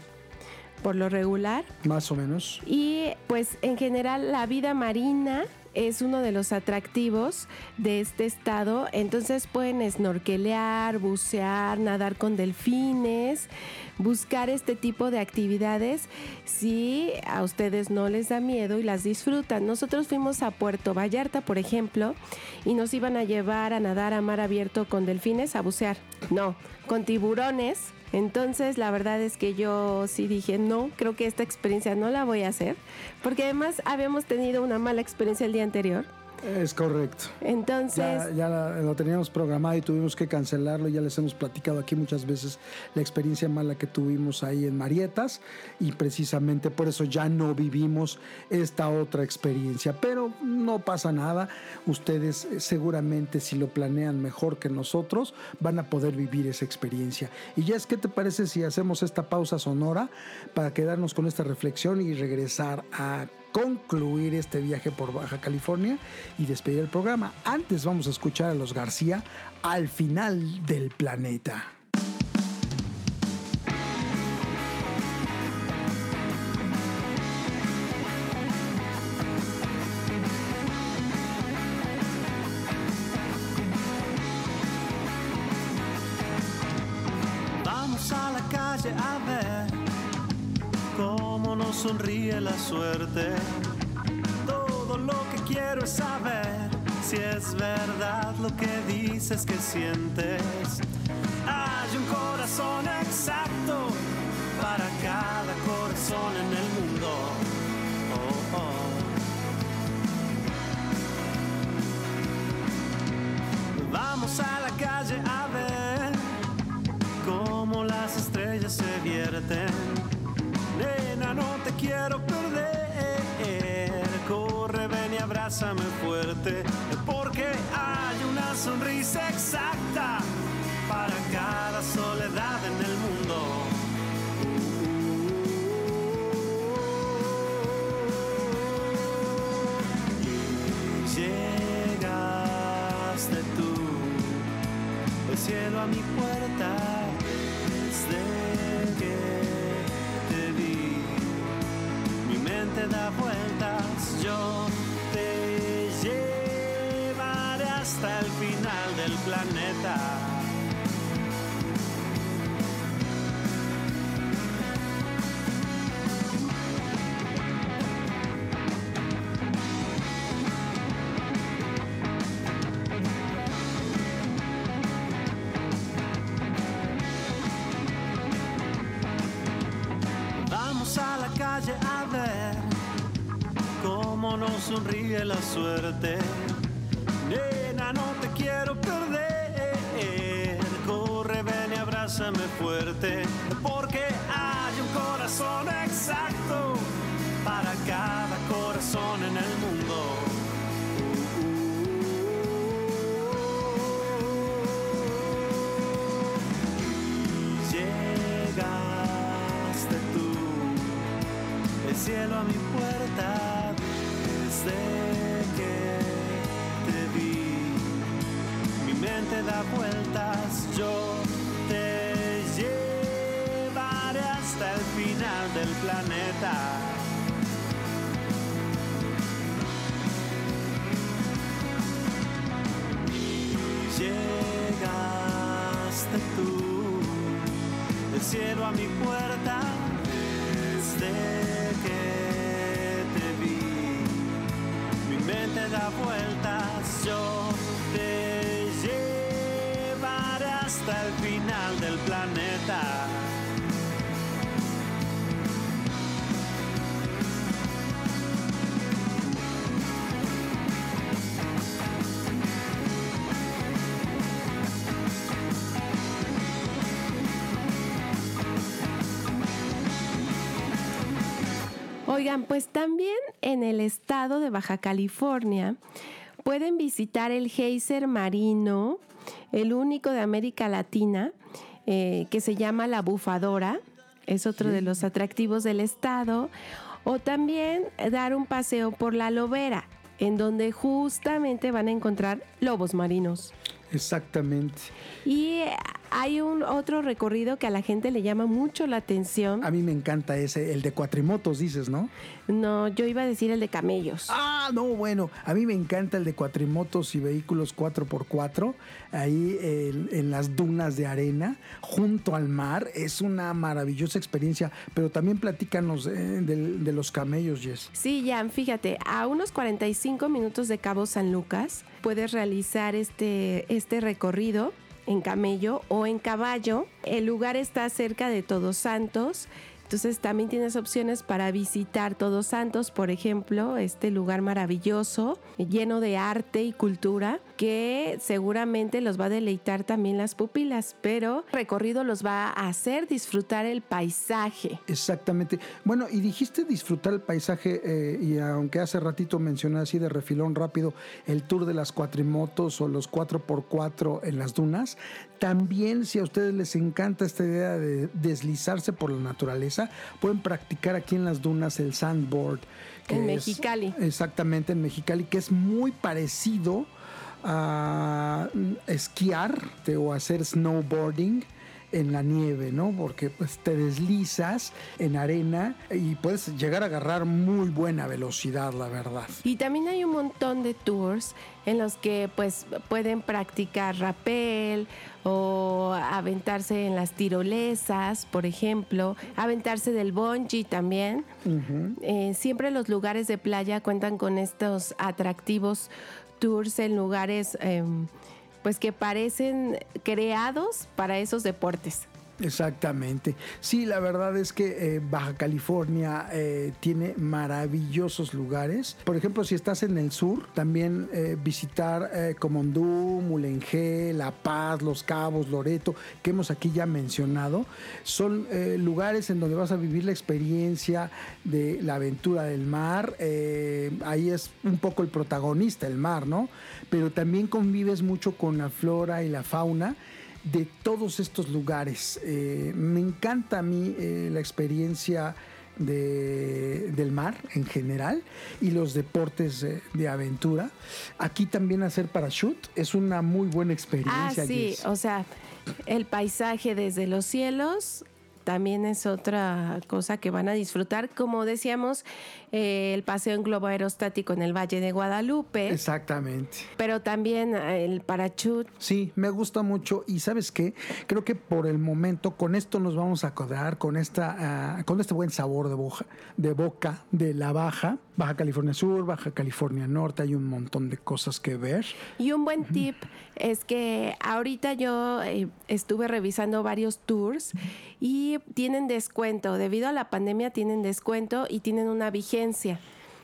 Speaker 4: por lo regular.
Speaker 3: Más o menos.
Speaker 4: Y pues en general la vida marina es uno de los atractivos de este estado. Entonces pueden snorkelear, bucear, nadar con delfines, buscar este tipo de actividades si a ustedes no les da miedo y las disfrutan. Nosotros fuimos a Puerto Vallarta, por ejemplo, y nos iban a llevar a nadar a mar abierto con delfines, a bucear. No, con tiburones entonces, la verdad es que yo sí dije, no, creo que esta experiencia no la voy a hacer, porque además habíamos tenido una mala experiencia el día anterior.
Speaker 3: Es correcto.
Speaker 4: Entonces.
Speaker 3: Ya, lo teníamos programado y tuvimos que cancelarlo. Ya les hemos platicado aquí muchas veces la experiencia mala que tuvimos ahí en Marietas y precisamente por eso ya no vivimos esta otra experiencia. Pero no pasa nada. Ustedes eh, seguramente, si lo planean mejor que nosotros, van a poder vivir esa experiencia. Y ya es, ¿qué te parece si hacemos esta pausa sonora para quedarnos con esta reflexión y regresar a concluir este viaje por Baja California y despedir el programa. Antes vamos a escuchar a los García al final del planeta.
Speaker 8: Sonríe la suerte. Todo lo que quiero es saber si es verdad lo que dices que sientes. Hay un corazón exacto para cada corazón en el mundo. Oh, oh. Vamos a la calle a ver cómo las estrellas se vierten. Abrázame fuerte. Porque hay una sonrisa exacta para cada soledad en el mundo. Llegaste tú del cielo a mi puerta desde que te vi. Mi mente da vueltas, yo hasta el final del planeta. Vamos a la calle a ver cómo nos sonríe la suerte. Corazón exacto para cada corazón en el mundo. Llegaste tú el cielo a mi puerta desde que te vi. Mi mente da vueltas, yo del planeta. Llegaste tú del cielo a mi puerta desde que te vi. Mi mente da vueltas, yo te llevaré hasta el final del planeta.
Speaker 4: Oigan, pues también en el estado de Baja California pueden visitar el geyser marino, el único de América Latina, eh, que se llama La Bufadora, es otro de los atractivos del estado, o también dar un paseo por la Lobera, en donde justamente van a encontrar lobos marinos.
Speaker 3: Exactamente.
Speaker 4: Y hay un otro recorrido que a la gente le llama mucho la atención.
Speaker 3: A mí me encanta ese, el de cuatrimotos, dices, ¿no?
Speaker 4: No, yo iba a decir el de camellos.
Speaker 3: Ah, no, bueno, a mí me encanta el de cuatrimotos y vehículos 4x4, ahí en, en las dunas de arena, junto al mar. Es una maravillosa experiencia, pero también platícanos eh, de, los camellos, Jess.
Speaker 4: Sí, Jan, fíjate, a unos 45 minutos de Cabo San Lucas puedes realizar este, este recorrido en camello o en caballo. El lugar está cerca de Todos Santos. Entonces también tienes opciones para visitar Todos Santos, por ejemplo, este lugar maravilloso, lleno de arte y cultura, que seguramente los va a deleitar también las pupilas, pero el recorrido los va a hacer disfrutar el paisaje.
Speaker 3: Exactamente. Bueno, y dijiste disfrutar el paisaje, eh, y aunque hace ratito mencioné así de refilón rápido el tour de las cuatrimotos o los 4x4 en las dunas, también si a ustedes les encanta esta idea de deslizarse por la naturaleza, pueden practicar aquí en las dunas el sandboard. que
Speaker 4: En
Speaker 3: es-
Speaker 4: Mexicali.
Speaker 3: exactamente, en Mexicali, que es muy parecido a esquiar te- o hacer snowboarding en la nieve, ¿no? Porque pues te deslizas en arena y puedes llegar a agarrar muy buena velocidad, la verdad.
Speaker 4: Y también hay un montón de tours en los que pues pueden practicar rappel o aventarse en las tirolesas, por ejemplo, aventarse del bungee también. Eh, siempre los lugares de playa cuentan con estos atractivos tours en lugares em, pues que parecen creados para esos deportes.
Speaker 3: Exactamente. Sí, la verdad es que eh, Baja California eh, tiene maravillosos lugares. Por ejemplo, si estás en el sur, también eh, visitar eh, Comondú, Mulengé, La Paz, Los Cabos, Loreto, que hemos aquí ya mencionado, son eh, lugares en donde vas a vivir la experiencia de la aventura del mar. Ahí es un poco el protagonista, el mar, ¿no? Pero también convives mucho con la flora y la fauna de todos estos lugares. Eh, me encanta a mí eh, la experiencia de- del mar en general y los deportes eh, de aventura. Aquí también hacer parachute es una muy buena
Speaker 4: Ah,
Speaker 3: experiencia.
Speaker 4: sí,
Speaker 3: Jess.
Speaker 4: o sea, el paisaje desde los cielos también es otra cosa que van a disfrutar. Como decíamos, eh, el paseo en globo aerostático en el Valle de Guadalupe,
Speaker 3: Exactamente.
Speaker 4: pero también eh, el parachute.
Speaker 3: Sí, me gusta mucho y sabes qué, creo que por el momento con esto nos vamos a quedar con esta, ah, con este buen sabor de boca, de boca de la Baja, Baja California Sur, Baja California Norte, hay un montón de cosas que ver.
Speaker 4: Y un buen tip es que ahorita yo eh, estuve revisando varios tours y tienen descuento. Debido a la pandemia tienen descuento y tienen una vigencia.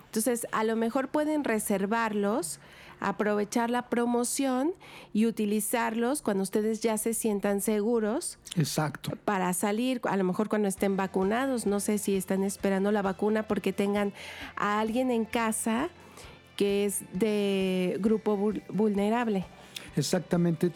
Speaker 4: Entonces, a lo mejor pueden reservarlos, aprovechar la promoción y utilizarlos cuando ustedes ya se sientan seguros
Speaker 3: Exacto.
Speaker 4: para salir, a lo mejor cuando estén vacunados, no sé si están esperando la vacuna porque tengan a alguien en casa que es de grupo vul- vulnerable.
Speaker 3: Exactamente.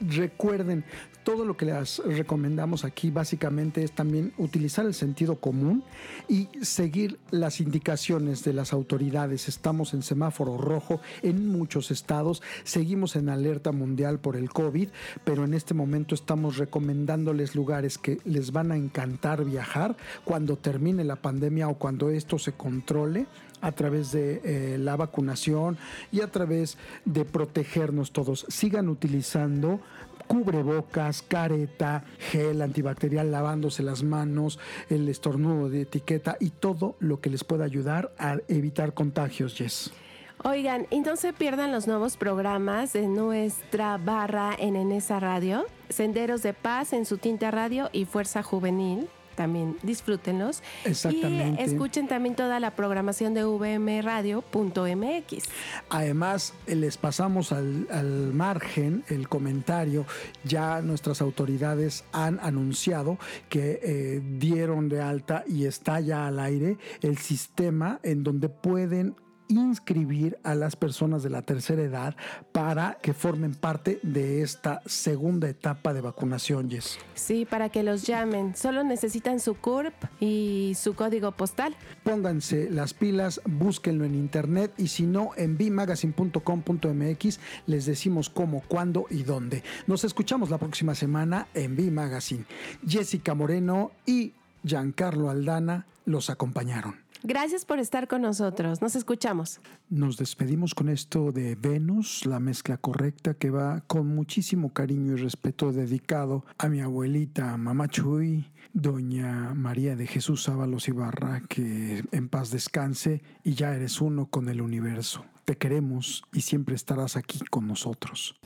Speaker 3: Recuerden, todo lo que les recomendamos aquí básicamente es también utilizar el sentido común y seguir las indicaciones de las autoridades. Estamos en semáforo rojo en muchos estados, seguimos en alerta mundial por el COVID, pero en este momento estamos recomendándoles lugares que les van a encantar viajar cuando termine la pandemia o cuando esto se controle a través de eh, la vacunación y a través de protegernos todos. Sigan utilizando cubrebocas, careta, gel antibacterial, lavándose las manos, el estornudo de etiqueta y todo lo que les pueda ayudar a evitar contagios, Jess.
Speaker 4: Oigan, y no se pierdan los nuevos programas de nuestra barra en Enesa Radio, Senderos de Paz en su tinta radio y Fuerza Juvenil. También disfrútenlos.
Speaker 3: Exactamente.
Speaker 4: Y escuchen también toda la programación de vmradio.mx.
Speaker 3: Además, les pasamos al, al margen el comentario. Ya nuestras autoridades han anunciado que eh, dieron de alta y está ya al aire el sistema en donde pueden inscribir a las personas de la tercera edad para que formen parte de esta segunda etapa de vacunación, Jess.
Speaker 4: Sí, para que los llamen. Solo necesitan su CURP y su código postal.
Speaker 3: Pónganse las pilas, búsquenlo en internet y si no, en bmagazine.com.mx les decimos cómo, cuándo y dónde. Nos escuchamos la próxima semana en B Magazine. Jessica Moreno y Giancarlo Aldana los acompañaron.
Speaker 4: Gracias por estar con nosotros. Nos escuchamos.
Speaker 3: Nos despedimos con esto de Venus, la mezcla correcta que va con muchísimo cariño y respeto dedicado a mi abuelita Mamá Chuy, doña María de Jesús Ábalos Ibarra, que en paz descanse y ya eres uno con el universo. Te queremos y siempre estarás aquí con nosotros.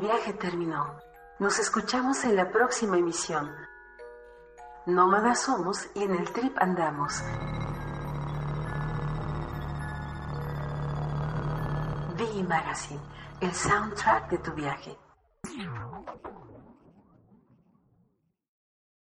Speaker 1: Viaje terminó. Nos escuchamos en la próxima emisión. Nómadas somos y en el trip andamos. V Magazine, el soundtrack de tu viaje.